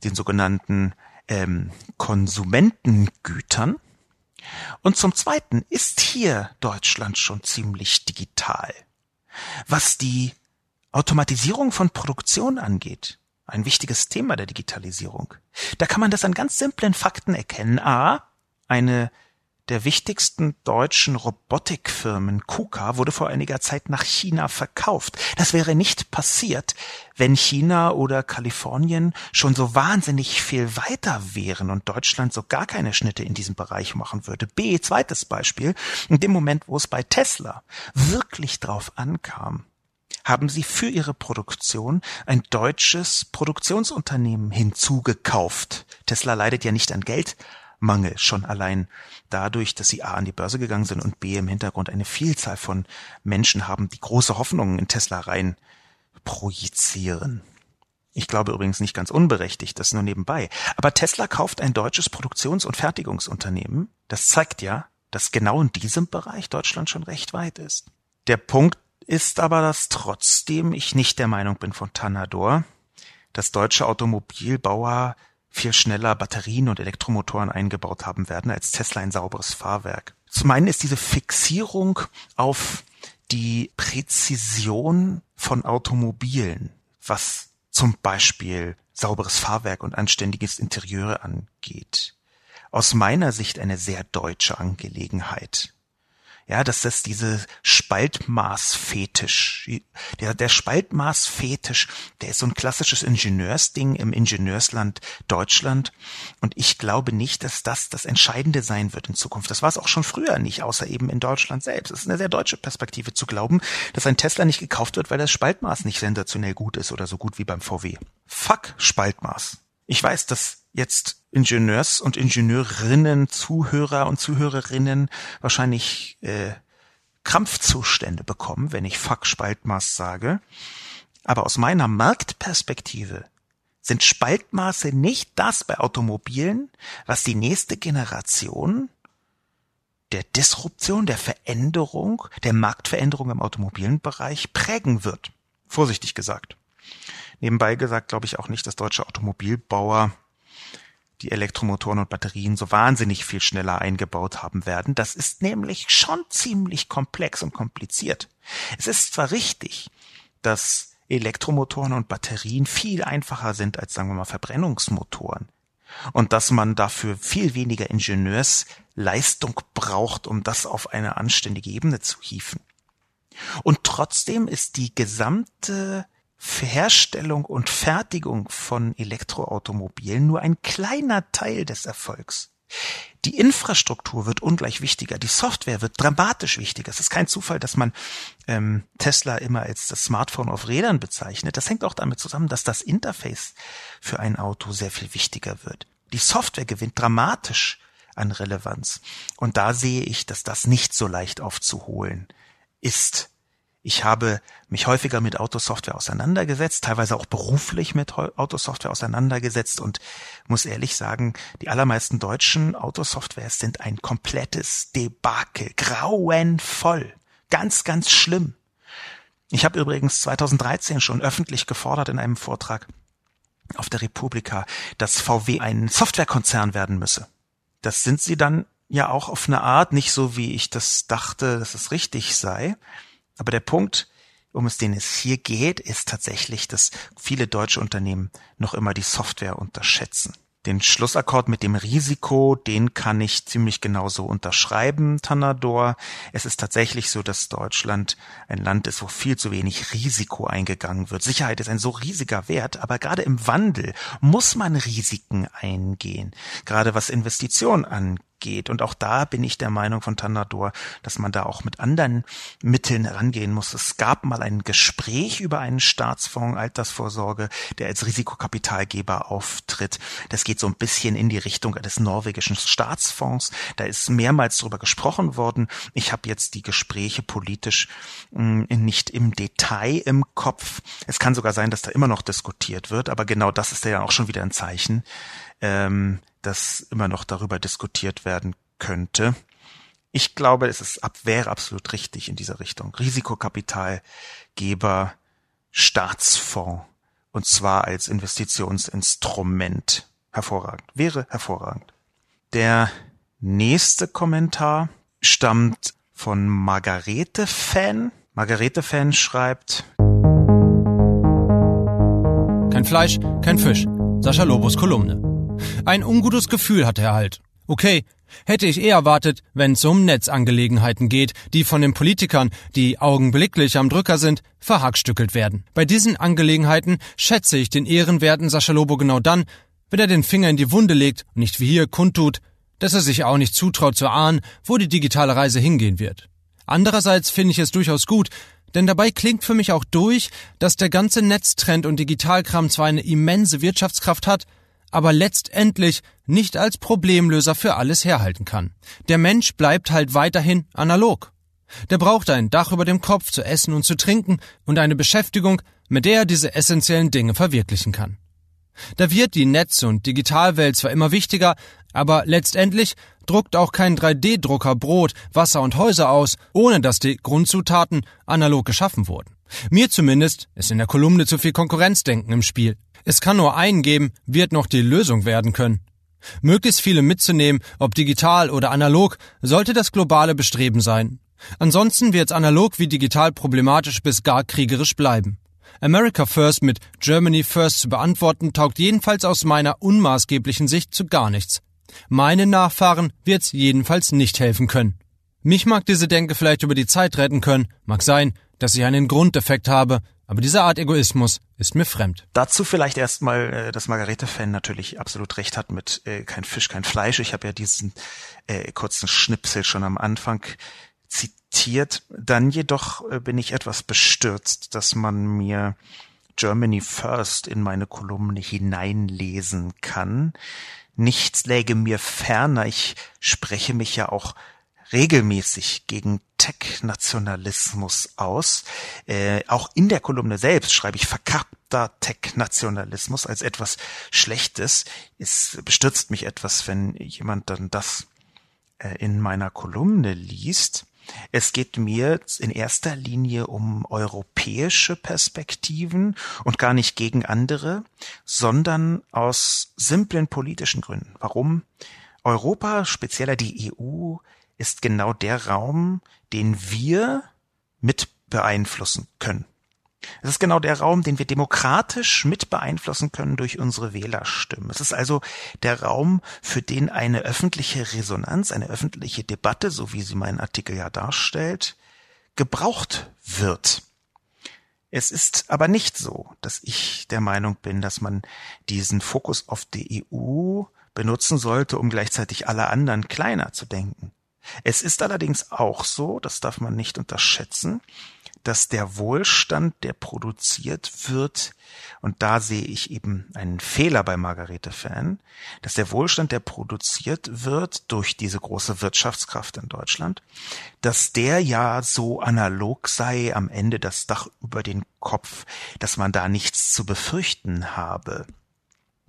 den sogenannten ähm, Konsumentengütern. Und zum Zweiten ist hier Deutschland schon ziemlich digital. Was die Automatisierung von Produktion angeht, ein wichtiges Thema der Digitalisierung, da kann man das an ganz simplen Fakten erkennen. A, eine der wichtigsten deutschen Robotikfirmen KUKA wurde vor einiger Zeit nach China verkauft. Das wäre nicht passiert, wenn China oder Kalifornien schon so wahnsinnig viel weiter wären und Deutschland so gar keine Schnitte in diesem Bereich machen würde. B, zweites Beispiel, in dem Moment, wo es bei Tesla wirklich drauf ankam, haben sie für ihre Produktion ein deutsches Produktionsunternehmen hinzugekauft. Tesla leidet ja nicht an Geld, Mangel schon allein dadurch, dass sie A an die Börse gegangen sind und B im Hintergrund eine Vielzahl von Menschen haben, die große Hoffnungen in Tesla rein projizieren. Ich glaube übrigens nicht ganz unberechtigt, das nur nebenbei. Aber Tesla kauft ein deutsches Produktions- und Fertigungsunternehmen. Das zeigt ja, dass genau in diesem Bereich Deutschland schon recht weit ist. Der Punkt ist aber, dass trotzdem ich nicht der Meinung bin von Tanador, dass deutsche Automobilbauer viel schneller Batterien und Elektromotoren eingebaut haben werden als Tesla ein sauberes Fahrwerk. Zum einen ist diese Fixierung auf die Präzision von Automobilen, was zum Beispiel sauberes Fahrwerk und anständiges Interieur angeht, aus meiner Sicht eine sehr deutsche Angelegenheit ja, dass das diese Spaltmaßfetisch, der, der Spaltmaßfetisch, der ist so ein klassisches Ingenieursding im Ingenieursland Deutschland. Und ich glaube nicht, dass das das Entscheidende sein wird in Zukunft. Das war es auch schon früher nicht, außer eben in Deutschland selbst. Es ist eine sehr deutsche Perspektive zu glauben, dass ein Tesla nicht gekauft wird, weil das Spaltmaß nicht sensationell gut ist oder so gut wie beim VW. Fuck Spaltmaß. Ich weiß, dass jetzt Ingenieurs- und Ingenieurinnen, Zuhörer und Zuhörerinnen wahrscheinlich äh, Krampfzustände bekommen, wenn ich Fuck Spaltmaß sage. Aber aus meiner Marktperspektive sind Spaltmaße nicht das bei Automobilen, was die nächste Generation der Disruption, der Veränderung, der Marktveränderung im Automobilenbereich prägen wird. Vorsichtig gesagt. Nebenbei gesagt glaube ich auch nicht, dass deutsche Automobilbauer die Elektromotoren und Batterien so wahnsinnig viel schneller eingebaut haben werden. Das ist nämlich schon ziemlich komplex und kompliziert. Es ist zwar richtig, dass Elektromotoren und Batterien viel einfacher sind als, sagen wir mal, Verbrennungsmotoren. Und dass man dafür viel weniger Ingenieursleistung braucht, um das auf eine anständige Ebene zu hieven. Und trotzdem ist die gesamte Herstellung und Fertigung von Elektroautomobilen nur ein kleiner Teil des Erfolgs. Die Infrastruktur wird ungleich wichtiger, die Software wird dramatisch wichtiger. Es ist kein Zufall, dass man ähm, Tesla immer als das Smartphone auf Rädern bezeichnet. Das hängt auch damit zusammen, dass das Interface für ein Auto sehr viel wichtiger wird. Die Software gewinnt dramatisch an Relevanz. Und da sehe ich, dass das nicht so leicht aufzuholen ist Ich habe mich häufiger mit Autosoftware auseinandergesetzt, teilweise auch beruflich mit Autosoftware auseinandergesetzt und muss ehrlich sagen, die allermeisten deutschen Autosoftwares sind ein komplettes Debakel, grauenvoll, ganz, ganz schlimm. Ich habe übrigens 2013 schon öffentlich gefordert in einem Vortrag auf der Republika, dass VW ein Softwarekonzern werden müsse. Das sind sie dann ja auch auf eine Art, nicht so wie ich das dachte, dass es richtig sei. Aber der Punkt, um es den es hier geht, ist tatsächlich, dass viele deutsche Unternehmen noch immer die Software unterschätzen. Den Schlussakkord mit dem Risiko, den kann ich ziemlich genauso unterschreiben, Tanador. Es ist tatsächlich so, dass Deutschland ein Land ist, wo viel zu wenig Risiko eingegangen wird. Sicherheit ist ein so riesiger Wert, aber gerade im Wandel muss man Risiken eingehen. Gerade was Investitionen angeht geht. Und auch da bin ich der Meinung von Tandador, dass man da auch mit anderen Mitteln herangehen muss. Es gab mal ein Gespräch über einen Staatsfonds Altersvorsorge, der als Risikokapitalgeber auftritt. Das geht so ein bisschen in die Richtung des norwegischen Staatsfonds. Da ist mehrmals darüber gesprochen worden. Ich habe jetzt die Gespräche politisch mh, hm, nicht im Detail im Kopf. Es kann sogar sein, dass da immer noch diskutiert wird, aber genau das ist ja auch schon wieder ein Zeichen, ähm, dass immer noch darüber diskutiert werden könnte. Ich glaube, es ist ab, wäre absolut richtig in dieser Richtung. Risikokapitalgeber, Staatsfonds und zwar als Investitionsinstrument. Hervorragend. Wäre hervorragend. Der nächste Kommentar stammt von Margarete Fan. Margarete Fan schreibt Kein Fleisch, kein Fisch. Sascha Lobos Kolumne. Ein ungutes Gefühl hatte er halt. Okay, hätte ich eher erwartet, wenn es um Netzangelegenheiten geht, die von den Politikern, die augenblicklich am Drücker sind, verhackstückelt werden. Bei diesen Angelegenheiten schätze ich den ehrenwerten Sascha Lobo genau dann, wenn er den Finger in die Wunde legt und nicht wie hier kundtut, dass er sich auch nicht zutraut zu ahnen, wo die digitale Reise hingehen wird. Andererseits finde ich es durchaus gut, denn dabei klingt für mich auch durch, dass der ganze Netztrend und Digitalkram zwar eine immense Wirtschaftskraft hat, aber letztendlich nicht als Problemlöser für alles herhalten kann. Der Mensch bleibt halt weiterhin analog. Der braucht ein Dach über dem Kopf zu essen und zu trinken und eine Beschäftigung, mit der er diese essentiellen Dinge verwirklichen kann. Da wird die Netz- und Digitalwelt zwar immer wichtiger, aber letztendlich druckt auch kein 3D-Drucker Brot, Wasser und Häuser aus, ohne dass die Grundzutaten analog geschaffen wurden. Mir zumindest ist in der Kolumne zu viel Konkurrenzdenken im Spiel. Es kann nur einen geben, wird noch die Lösung werden können. Möglichst viele mitzunehmen, ob digital oder analog, sollte das globale Bestreben sein. Ansonsten wird analog wie digital problematisch bis gar kriegerisch bleiben. America First mit Germany First zu beantworten, taugt jedenfalls aus meiner unmaßgeblichen Sicht zu gar nichts. Meine Nachfahren wird's jedenfalls nicht helfen können. Mich mag diese Denke vielleicht über die Zeit retten können, mag sein, dass ich einen Grunddefekt habe, aber diese Art Egoismus ist mir fremd. Dazu vielleicht erstmal, äh, dass Margarete-Fan natürlich absolut recht hat mit äh, kein Fisch, kein Fleisch. Ich habe ja diesen äh, kurzen Schnipsel schon am Anfang zitiert. Dann jedoch äh, bin ich etwas bestürzt, dass man mir Germany First in meine Kolumne hineinlesen kann. Nichts läge mir ferner. Ich spreche mich ja auch regelmäßig gegen Tech-Nationalismus aus. Äh, auch in der Kolumne selbst schreibe ich verkappter Tech-Nationalismus als etwas Schlechtes. Es bestürzt mich etwas, wenn jemand dann das äh, in meiner Kolumne liest. Es geht mir in erster Linie um europäische Perspektiven und gar nicht gegen andere, sondern aus simplen politischen Gründen. Warum? Europa, spezieller die EU, ist genau der Raum, den wir mit beeinflussen können. Es ist genau der Raum, den wir demokratisch mit beeinflussen können durch unsere Wählerstimmen. Es ist also der Raum, für den eine öffentliche Resonanz, eine öffentliche Debatte, so wie sie mein Artikel ja darstellt, gebraucht wird. Es ist aber nicht so, dass ich der Meinung bin, dass man diesen Fokus auf die EU benutzen sollte, um gleichzeitig alle anderen kleiner zu denken. Es ist allerdings auch so, das darf man nicht unterschätzen, dass der Wohlstand, der produziert wird, und da sehe ich eben einen Fehler bei Margarete Fan, dass der Wohlstand, der produziert wird durch diese große Wirtschaftskraft in Deutschland, dass der ja so analog sei am Ende das Dach über den Kopf, dass man da nichts zu befürchten habe.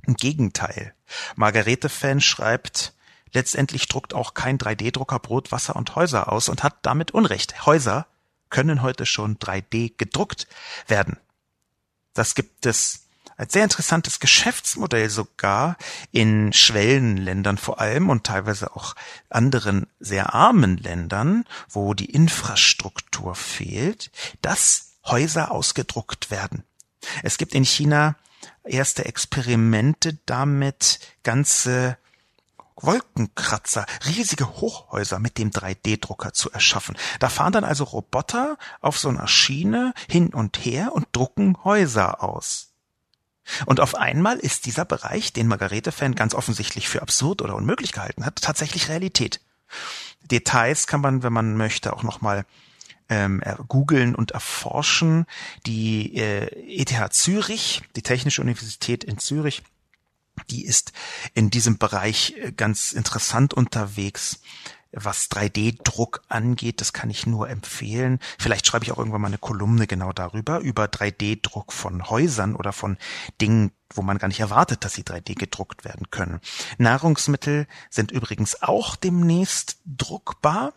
Im Gegenteil. Margarete Fan schreibt, letztendlich druckt auch kein 3D-Drucker Brot, Wasser und Häuser aus und hat damit Unrecht. Häuser können heute schon 3D gedruckt werden. Das gibt es als sehr interessantes Geschäftsmodell sogar in Schwellenländern vor allem und teilweise auch anderen sehr armen Ländern, wo die Infrastruktur fehlt, dass Häuser ausgedruckt werden. Es gibt in China erste Experimente damit, ganze Wolkenkratzer, riesige Hochhäuser mit dem 3D-Drucker zu erschaffen. Da fahren dann also Roboter auf so einer Schiene hin und her und drucken Häuser aus. Und auf einmal ist dieser Bereich, den Margarete-Fan ganz offensichtlich für absurd oder unmöglich gehalten hat, tatsächlich Realität. Details kann man, wenn man möchte, auch nochmal ähm, googeln und erforschen. Die äh, ETH Zürich, die Technische Universität in Zürich, die ist in diesem Bereich äh, ganz interessant unterwegs. Was 3D-Druck angeht, das kann ich nur empfehlen. Vielleicht schreibe ich auch irgendwann mal eine Kolumne genau darüber, über 3D-Druck von Häusern oder von Dingen, wo man gar nicht erwartet, dass sie 3D gedruckt werden können. Nahrungsmittel sind übrigens auch demnächst druckbar.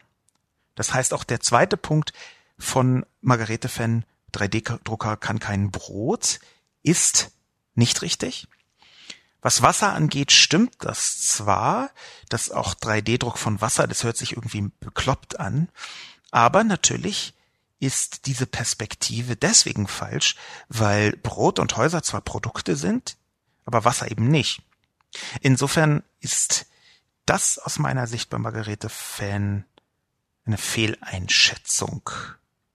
Das heißt auch der zweite Punkt von Margarete Fenn, 3D-Drucker kann kein Brot, ist nicht richtig. Was Wasser angeht, stimmt das zwar, dass auch 3D-Druck von Wasser, das hört sich irgendwie bekloppt an, aber natürlich ist diese Perspektive deswegen falsch, weil Brot und Häuser zwar Produkte sind, aber Wasser eben nicht. Insofern ist das aus meiner Sicht bei Margarete Fan eine Fehleinschätzung.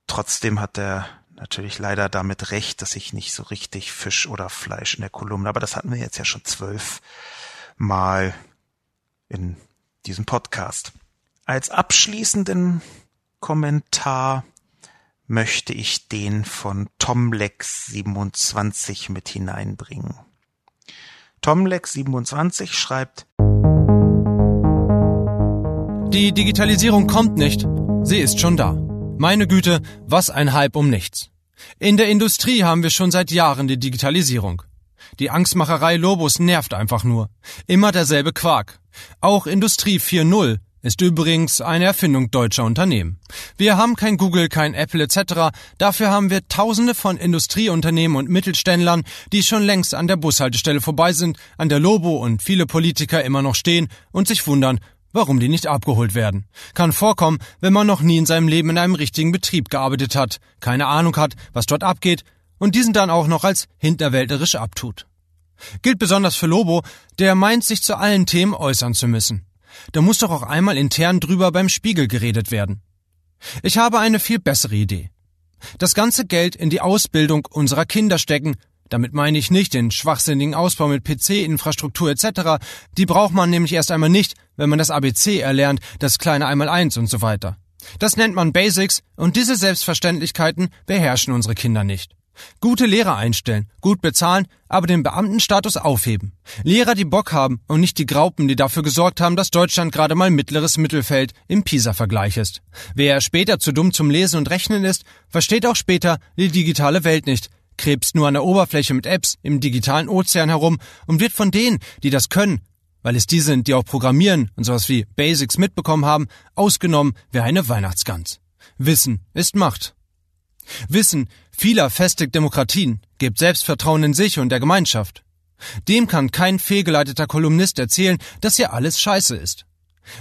Trotzdem hat er natürlich leider damit recht, dass ich nicht so richtig Fisch oder Fleisch in der Kolumne, aber das hatten wir jetzt ja schon zwölf Mal in diesem Podcast. Als abschließenden Kommentar möchte ich den von Tomlex27 mit hineinbringen. Tomlex27 schreibt Die Digitalisierung kommt nicht, sie ist schon da. Meine Güte, was ein Hype um nichts. In der Industrie haben wir schon seit Jahren die Digitalisierung. Die Angstmacherei Lobos nervt einfach nur. Immer derselbe Quark. Auch Industrie 4.0 ist übrigens eine Erfindung deutscher Unternehmen. Wir haben kein Google, kein Apple etc. Dafür haben wir Tausende von Industrieunternehmen und Mittelständlern, die schon längst an der Bushaltestelle vorbei sind, an der Lobo und viele Politiker immer noch stehen und sich wundern, warum die nicht abgeholt werden. Kann vorkommen, wenn man noch nie in seinem Leben in einem richtigen Betrieb gearbeitet hat, keine Ahnung hat, was dort abgeht und diesen dann auch noch als hinterwälderisch abtut. Gilt besonders für Lobo, der meint, sich zu allen Themen äußern zu müssen. Da muss doch auch einmal intern drüber beim Spiegel geredet werden. Ich habe eine viel bessere Idee. Das ganze Geld in die Ausbildung unserer Kinder stecken, damit meine ich nicht den schwachsinnigen Ausbau mit PC-Infrastruktur etc. Die braucht man nämlich erst einmal nicht, wenn man das ABC erlernt, das kleine Einmaleins und so weiter. Das nennt man Basics und diese Selbstverständlichkeiten beherrschen unsere Kinder nicht. Gute Lehrer einstellen, gut bezahlen, aber den Beamtenstatus aufheben. Lehrer, die Bock haben und nicht die Graupen, die dafür gesorgt haben, dass Deutschland gerade mal mittleres Mittelfeld im PISA-Vergleich ist. Wer später zu dumm zum Lesen und Rechnen ist, versteht auch später die digitale Welt nicht, krebst nur an der Oberfläche mit Apps im digitalen Ozean herum und wird von denen, die das können, weil es die sind, die auch Programmieren und sowas wie Basics mitbekommen haben, ausgenommen wie eine Weihnachtsgans. Wissen ist Macht. Wissen vieler festigt Demokratien, gibt Selbstvertrauen in sich und der Gemeinschaft. Dem kann kein fehlgeleiteter Kolumnist erzählen, dass hier alles scheiße ist.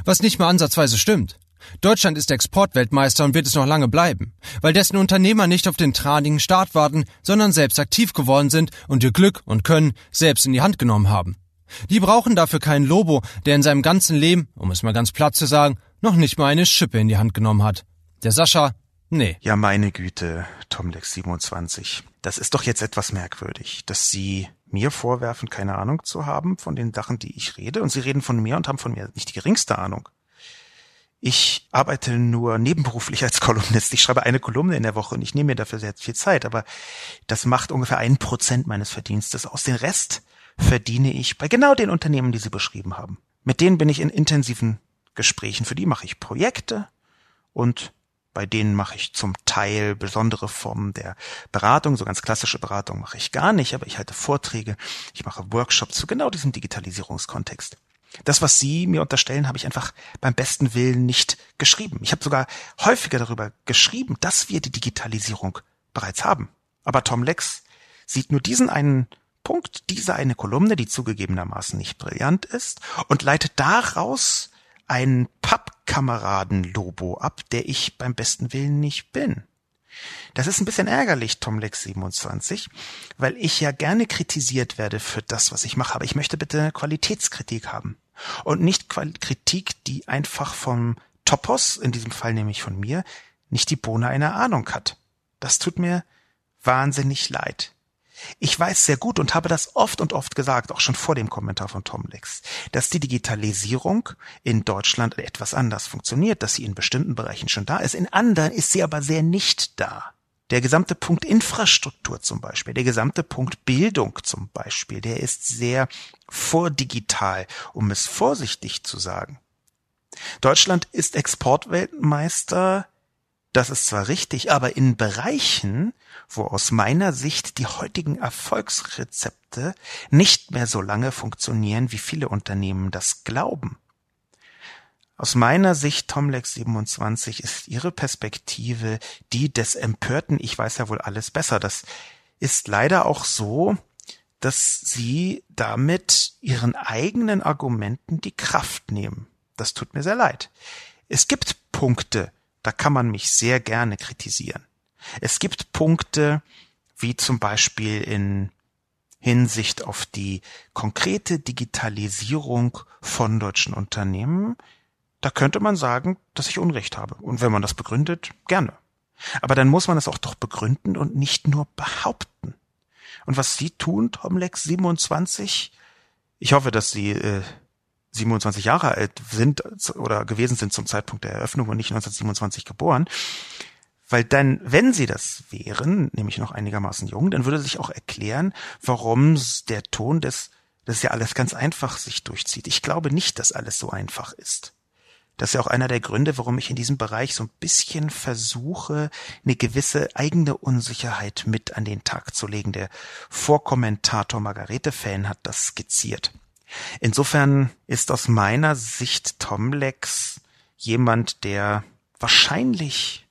Was nicht mal ansatzweise stimmt. Deutschland ist Exportweltmeister und wird es noch lange bleiben, weil dessen Unternehmer nicht auf den tranigen Staat warten, sondern selbst aktiv geworden sind und ihr Glück und Können selbst in die Hand genommen haben. Die brauchen dafür keinen Lobo, der in seinem ganzen Leben, um es mal ganz platt zu sagen, noch nicht mal eine Schippe in die Hand genommen hat. Der Sascha, nee. Ja, meine Güte, Tomlex27. Das ist doch jetzt etwas merkwürdig, dass Sie mir vorwerfen, keine Ahnung zu haben von den Sachen, die ich rede, und Sie reden von mir und haben von mir nicht die geringste Ahnung. Ich arbeite nur nebenberuflich als Kolumnist. Ich schreibe eine Kolumne in der Woche und ich nehme mir dafür sehr viel Zeit, aber das macht ungefähr ein Prozent meines Verdienstes aus. Den Rest verdiene ich bei genau den Unternehmen, die Sie beschrieben haben. Mit denen bin ich in intensiven Gesprächen. Für die mache ich Projekte und bei denen mache ich zum Teil besondere Formen der Beratung. So ganz klassische Beratung mache ich gar nicht, aber ich halte Vorträge, ich mache Workshops zu genau diesem Digitalisierungskontext. Das, was Sie mir unterstellen, habe ich einfach beim besten Willen nicht geschrieben. Ich habe sogar häufiger darüber geschrieben, dass wir die Digitalisierung bereits haben. Aber Tom Lex sieht nur diesen einen Punkt, diese eine Kolumne, die zugegebenermaßen nicht brillant ist, und leitet daraus ein Pappkameraden-Lobo ab, der ich beim besten Willen nicht bin. Das ist ein bisschen ärgerlich, Tomlex 27, weil ich ja gerne kritisiert werde für das, was ich mache, aber ich möchte bitte Qualitätskritik haben. Und nicht Kritik, die einfach vom Topos, in diesem Fall nämlich von mir, nicht die Bohne einer Ahnung hat. Das tut mir wahnsinnig leid. Ich weiß sehr gut und habe das oft und oft gesagt, auch schon vor dem Kommentar von Tom Lex, dass die Digitalisierung in Deutschland etwas anders funktioniert, dass sie in bestimmten Bereichen schon da ist, in anderen ist sie aber sehr nicht da. Der gesamte Punkt Infrastruktur zum Beispiel, der gesamte Punkt Bildung zum Beispiel, der ist sehr vordigital, um es vorsichtig zu sagen. Deutschland ist Exportweltmeister das ist zwar richtig, aber in Bereichen, wo aus meiner Sicht die heutigen Erfolgsrezepte nicht mehr so lange funktionieren, wie viele Unternehmen das glauben. Aus meiner Sicht, Tomlex 27, ist Ihre Perspektive die des Empörten, ich weiß ja wohl alles besser. Das ist leider auch so, dass Sie damit Ihren eigenen Argumenten die Kraft nehmen. Das tut mir sehr leid. Es gibt Punkte, da kann man mich sehr gerne kritisieren. Es gibt Punkte, wie zum Beispiel in Hinsicht auf die konkrete Digitalisierung von deutschen Unternehmen, da könnte man sagen, dass ich Unrecht habe. Und wenn man das begründet, gerne. Aber dann muss man es auch doch begründen und nicht nur behaupten. Und was Sie tun, Tomlex 27, ich hoffe, dass Sie äh, 27 Jahre alt sind oder gewesen sind zum Zeitpunkt der Eröffnung und nicht 1927 geboren. Weil dann, wenn sie das wären, nämlich noch einigermaßen jung, dann würde sich auch erklären, warum der Ton des, das ja alles ganz einfach sich durchzieht. Ich glaube nicht, dass alles so einfach ist. Das ist ja auch einer der Gründe, warum ich in diesem Bereich so ein bisschen versuche, eine gewisse eigene Unsicherheit mit an den Tag zu legen. Der Vorkommentator Margarete Fan hat das skizziert. Insofern ist aus meiner Sicht Tom Lex jemand, der wahrscheinlich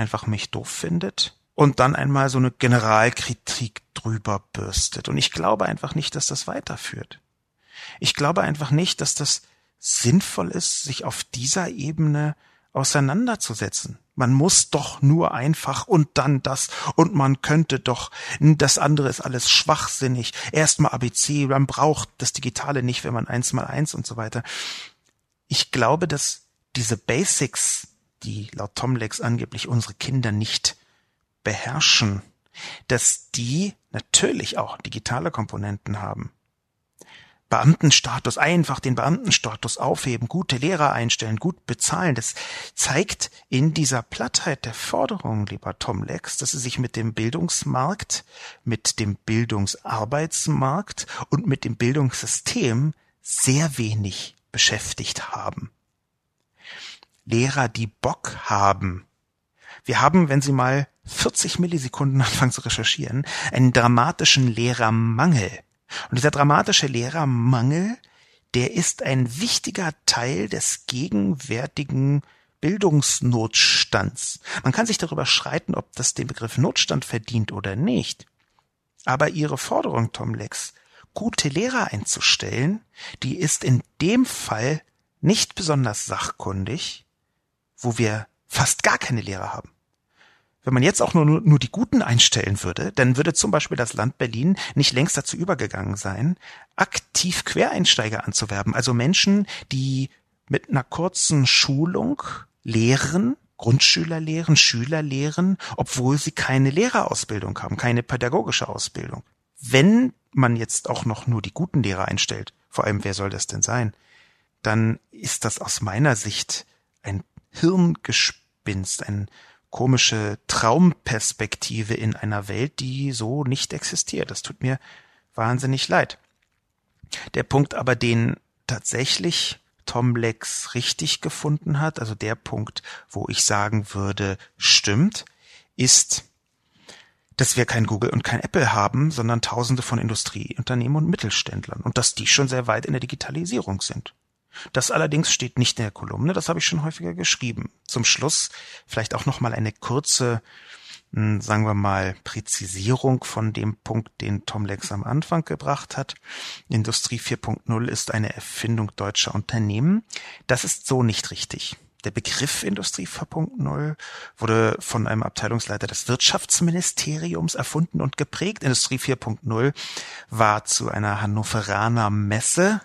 einfach mich doof findet und dann einmal so eine Generalkritik drüber bürstet. Und ich glaube einfach nicht, dass das weiterführt. Ich glaube einfach nicht, dass das sinnvoll ist, sich auf dieser Ebene auseinanderzusetzen. Man muss doch nur einfach und dann das und man könnte doch, das andere ist alles schwachsinnig. Erstmal ABC, man braucht das Digitale nicht, wenn man eins mal eins und so weiter. Ich glaube, dass diese Basics, die laut Tomlex angeblich unsere Kinder nicht beherrschen, dass die natürlich auch digitale Komponenten haben. Beamtenstatus, einfach den Beamtenstatus aufheben, gute Lehrer einstellen, gut bezahlen. Das zeigt in dieser Plattheit der Forderungen, lieber Tom Lex, dass sie sich mit dem Bildungsmarkt, mit dem Bildungsarbeitsmarkt und mit dem Bildungssystem sehr wenig beschäftigt haben. Lehrer, die Bock haben. Wir haben, wenn Sie mal 40 Millisekunden anfangen zu recherchieren, einen dramatischen Lehrermangel. Und dieser dramatische Lehrermangel, der ist ein wichtiger Teil des gegenwärtigen Bildungsnotstands. Man kann sich darüber streiten, ob das den Begriff Notstand verdient oder nicht. Aber Ihre Forderung, Tom Lex, gute Lehrer einzustellen, die ist in dem Fall nicht besonders sachkundig, wo wir fast gar keine Lehrer haben. Wenn man jetzt auch nur, nur, die Guten einstellen würde, dann würde zum Beispiel das Land Berlin nicht längst dazu übergegangen sein, aktiv Quereinsteiger anzuwerben. Also Menschen, die mit einer kurzen Schulung lehren, Grundschüler lehren, Schüler lehren, obwohl sie keine Lehrerausbildung haben, keine pädagogische Ausbildung. Wenn man jetzt auch noch nur die guten Lehrer einstellt, vor allem wer soll das denn sein, dann ist das aus meiner Sicht ein Hirngespinst, eine komische Traumperspektive in einer Welt, die so nicht existiert. Das tut mir wahnsinnig leid. Der Punkt aber, den tatsächlich Tom Lex richtig gefunden hat, also der Punkt, wo ich sagen würde, stimmt, ist, dass wir kein Google und kein Apple haben, sondern tausende von Industrieunternehmen und Mittelständlern und dass die schon sehr weit in der Digitalisierung sind. Das allerdings steht nicht in der Kolumne, das habe ich schon häufiger geschrieben. Zum Schluss vielleicht auch noch mal eine kurze hm, sagen wir mal, Präzisierung von dem Punkt, den Tom Lex am Anfang gebracht hat. Industrie 4.0 ist eine Erfindung deutscher Unternehmen. Das ist so nicht richtig. Der Begriff Industrie 4.0 wurde von einem Abteilungsleiter des Wirtschaftsministeriums erfunden und geprägt. Industrie 4.0 war zu einer Hannoveraner Messe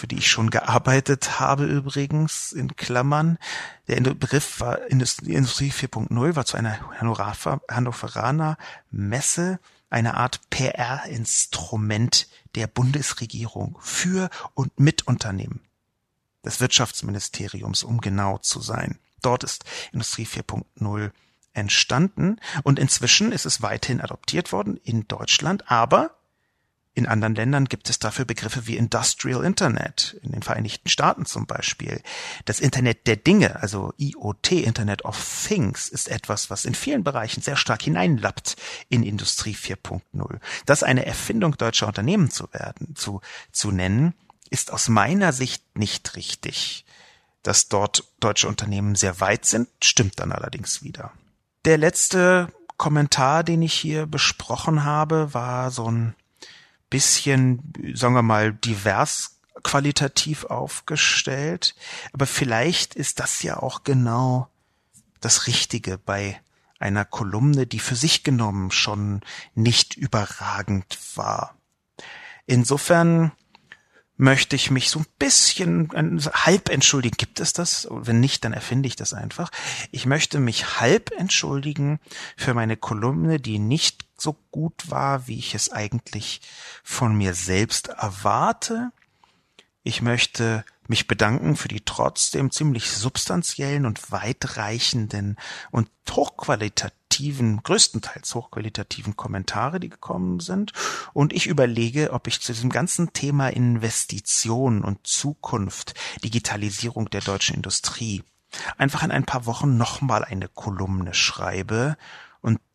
für die ich schon gearbeitet habe übrigens, in Klammern. Der Begriff war Industrie 4.0, war zu einer Hannoveraner Messe eine Art PR-Instrument der Bundesregierung für und mit Unternehmen des Wirtschaftsministeriums, um genau zu sein. Dort ist Industrie 4.0 entstanden und inzwischen ist es weiterhin adoptiert worden in Deutschland, aber in anderen Ländern gibt es dafür Begriffe wie Industrial Internet, in den Vereinigten Staaten zum Beispiel. Das Internet der Dinge, also IoT, Internet of Things, ist etwas, was in vielen Bereichen sehr stark hineinlappt in Industrie 4.0. Das eine Erfindung deutscher Unternehmen zu werden, zu, zu nennen, ist aus meiner Sicht nicht richtig. Dass dort deutsche Unternehmen sehr weit sind, stimmt dann allerdings wieder. Der letzte Kommentar, den ich hier besprochen habe, war so ein bisschen, sagen wir mal, divers qualitativ aufgestellt. Aber vielleicht ist das ja auch genau das Richtige bei einer Kolumne, die für sich genommen schon nicht überragend war. Insofern möchte ich mich so ein bisschen halb entschuldigen. Gibt es das? Wenn nicht, dann erfinde ich das einfach. Ich möchte mich halb entschuldigen für meine Kolumne, die nicht so gut war, wie ich es eigentlich von mir selbst erwarte. Ich möchte mich bedanken für die trotzdem ziemlich substanziellen und weitreichenden und hochqualitativen, größtenteils hochqualitativen Kommentare, die gekommen sind. Und ich überlege, ob ich zu diesem ganzen Thema Investition und Zukunft, Digitalisierung der deutschen Industrie einfach in ein paar Wochen nochmal eine Kolumne schreibe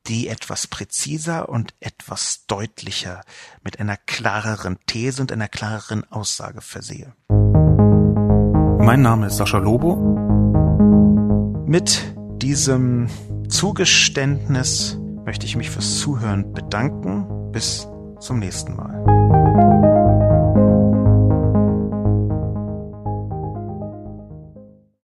die etwas präziser und etwas deutlicher mit einer klareren These und einer klareren Aussage versehe. Mein Name ist Sascha Lobo. Mit diesem Zugeständnis möchte ich mich fürs Zuhören bedanken. Bis zum nächsten Mal.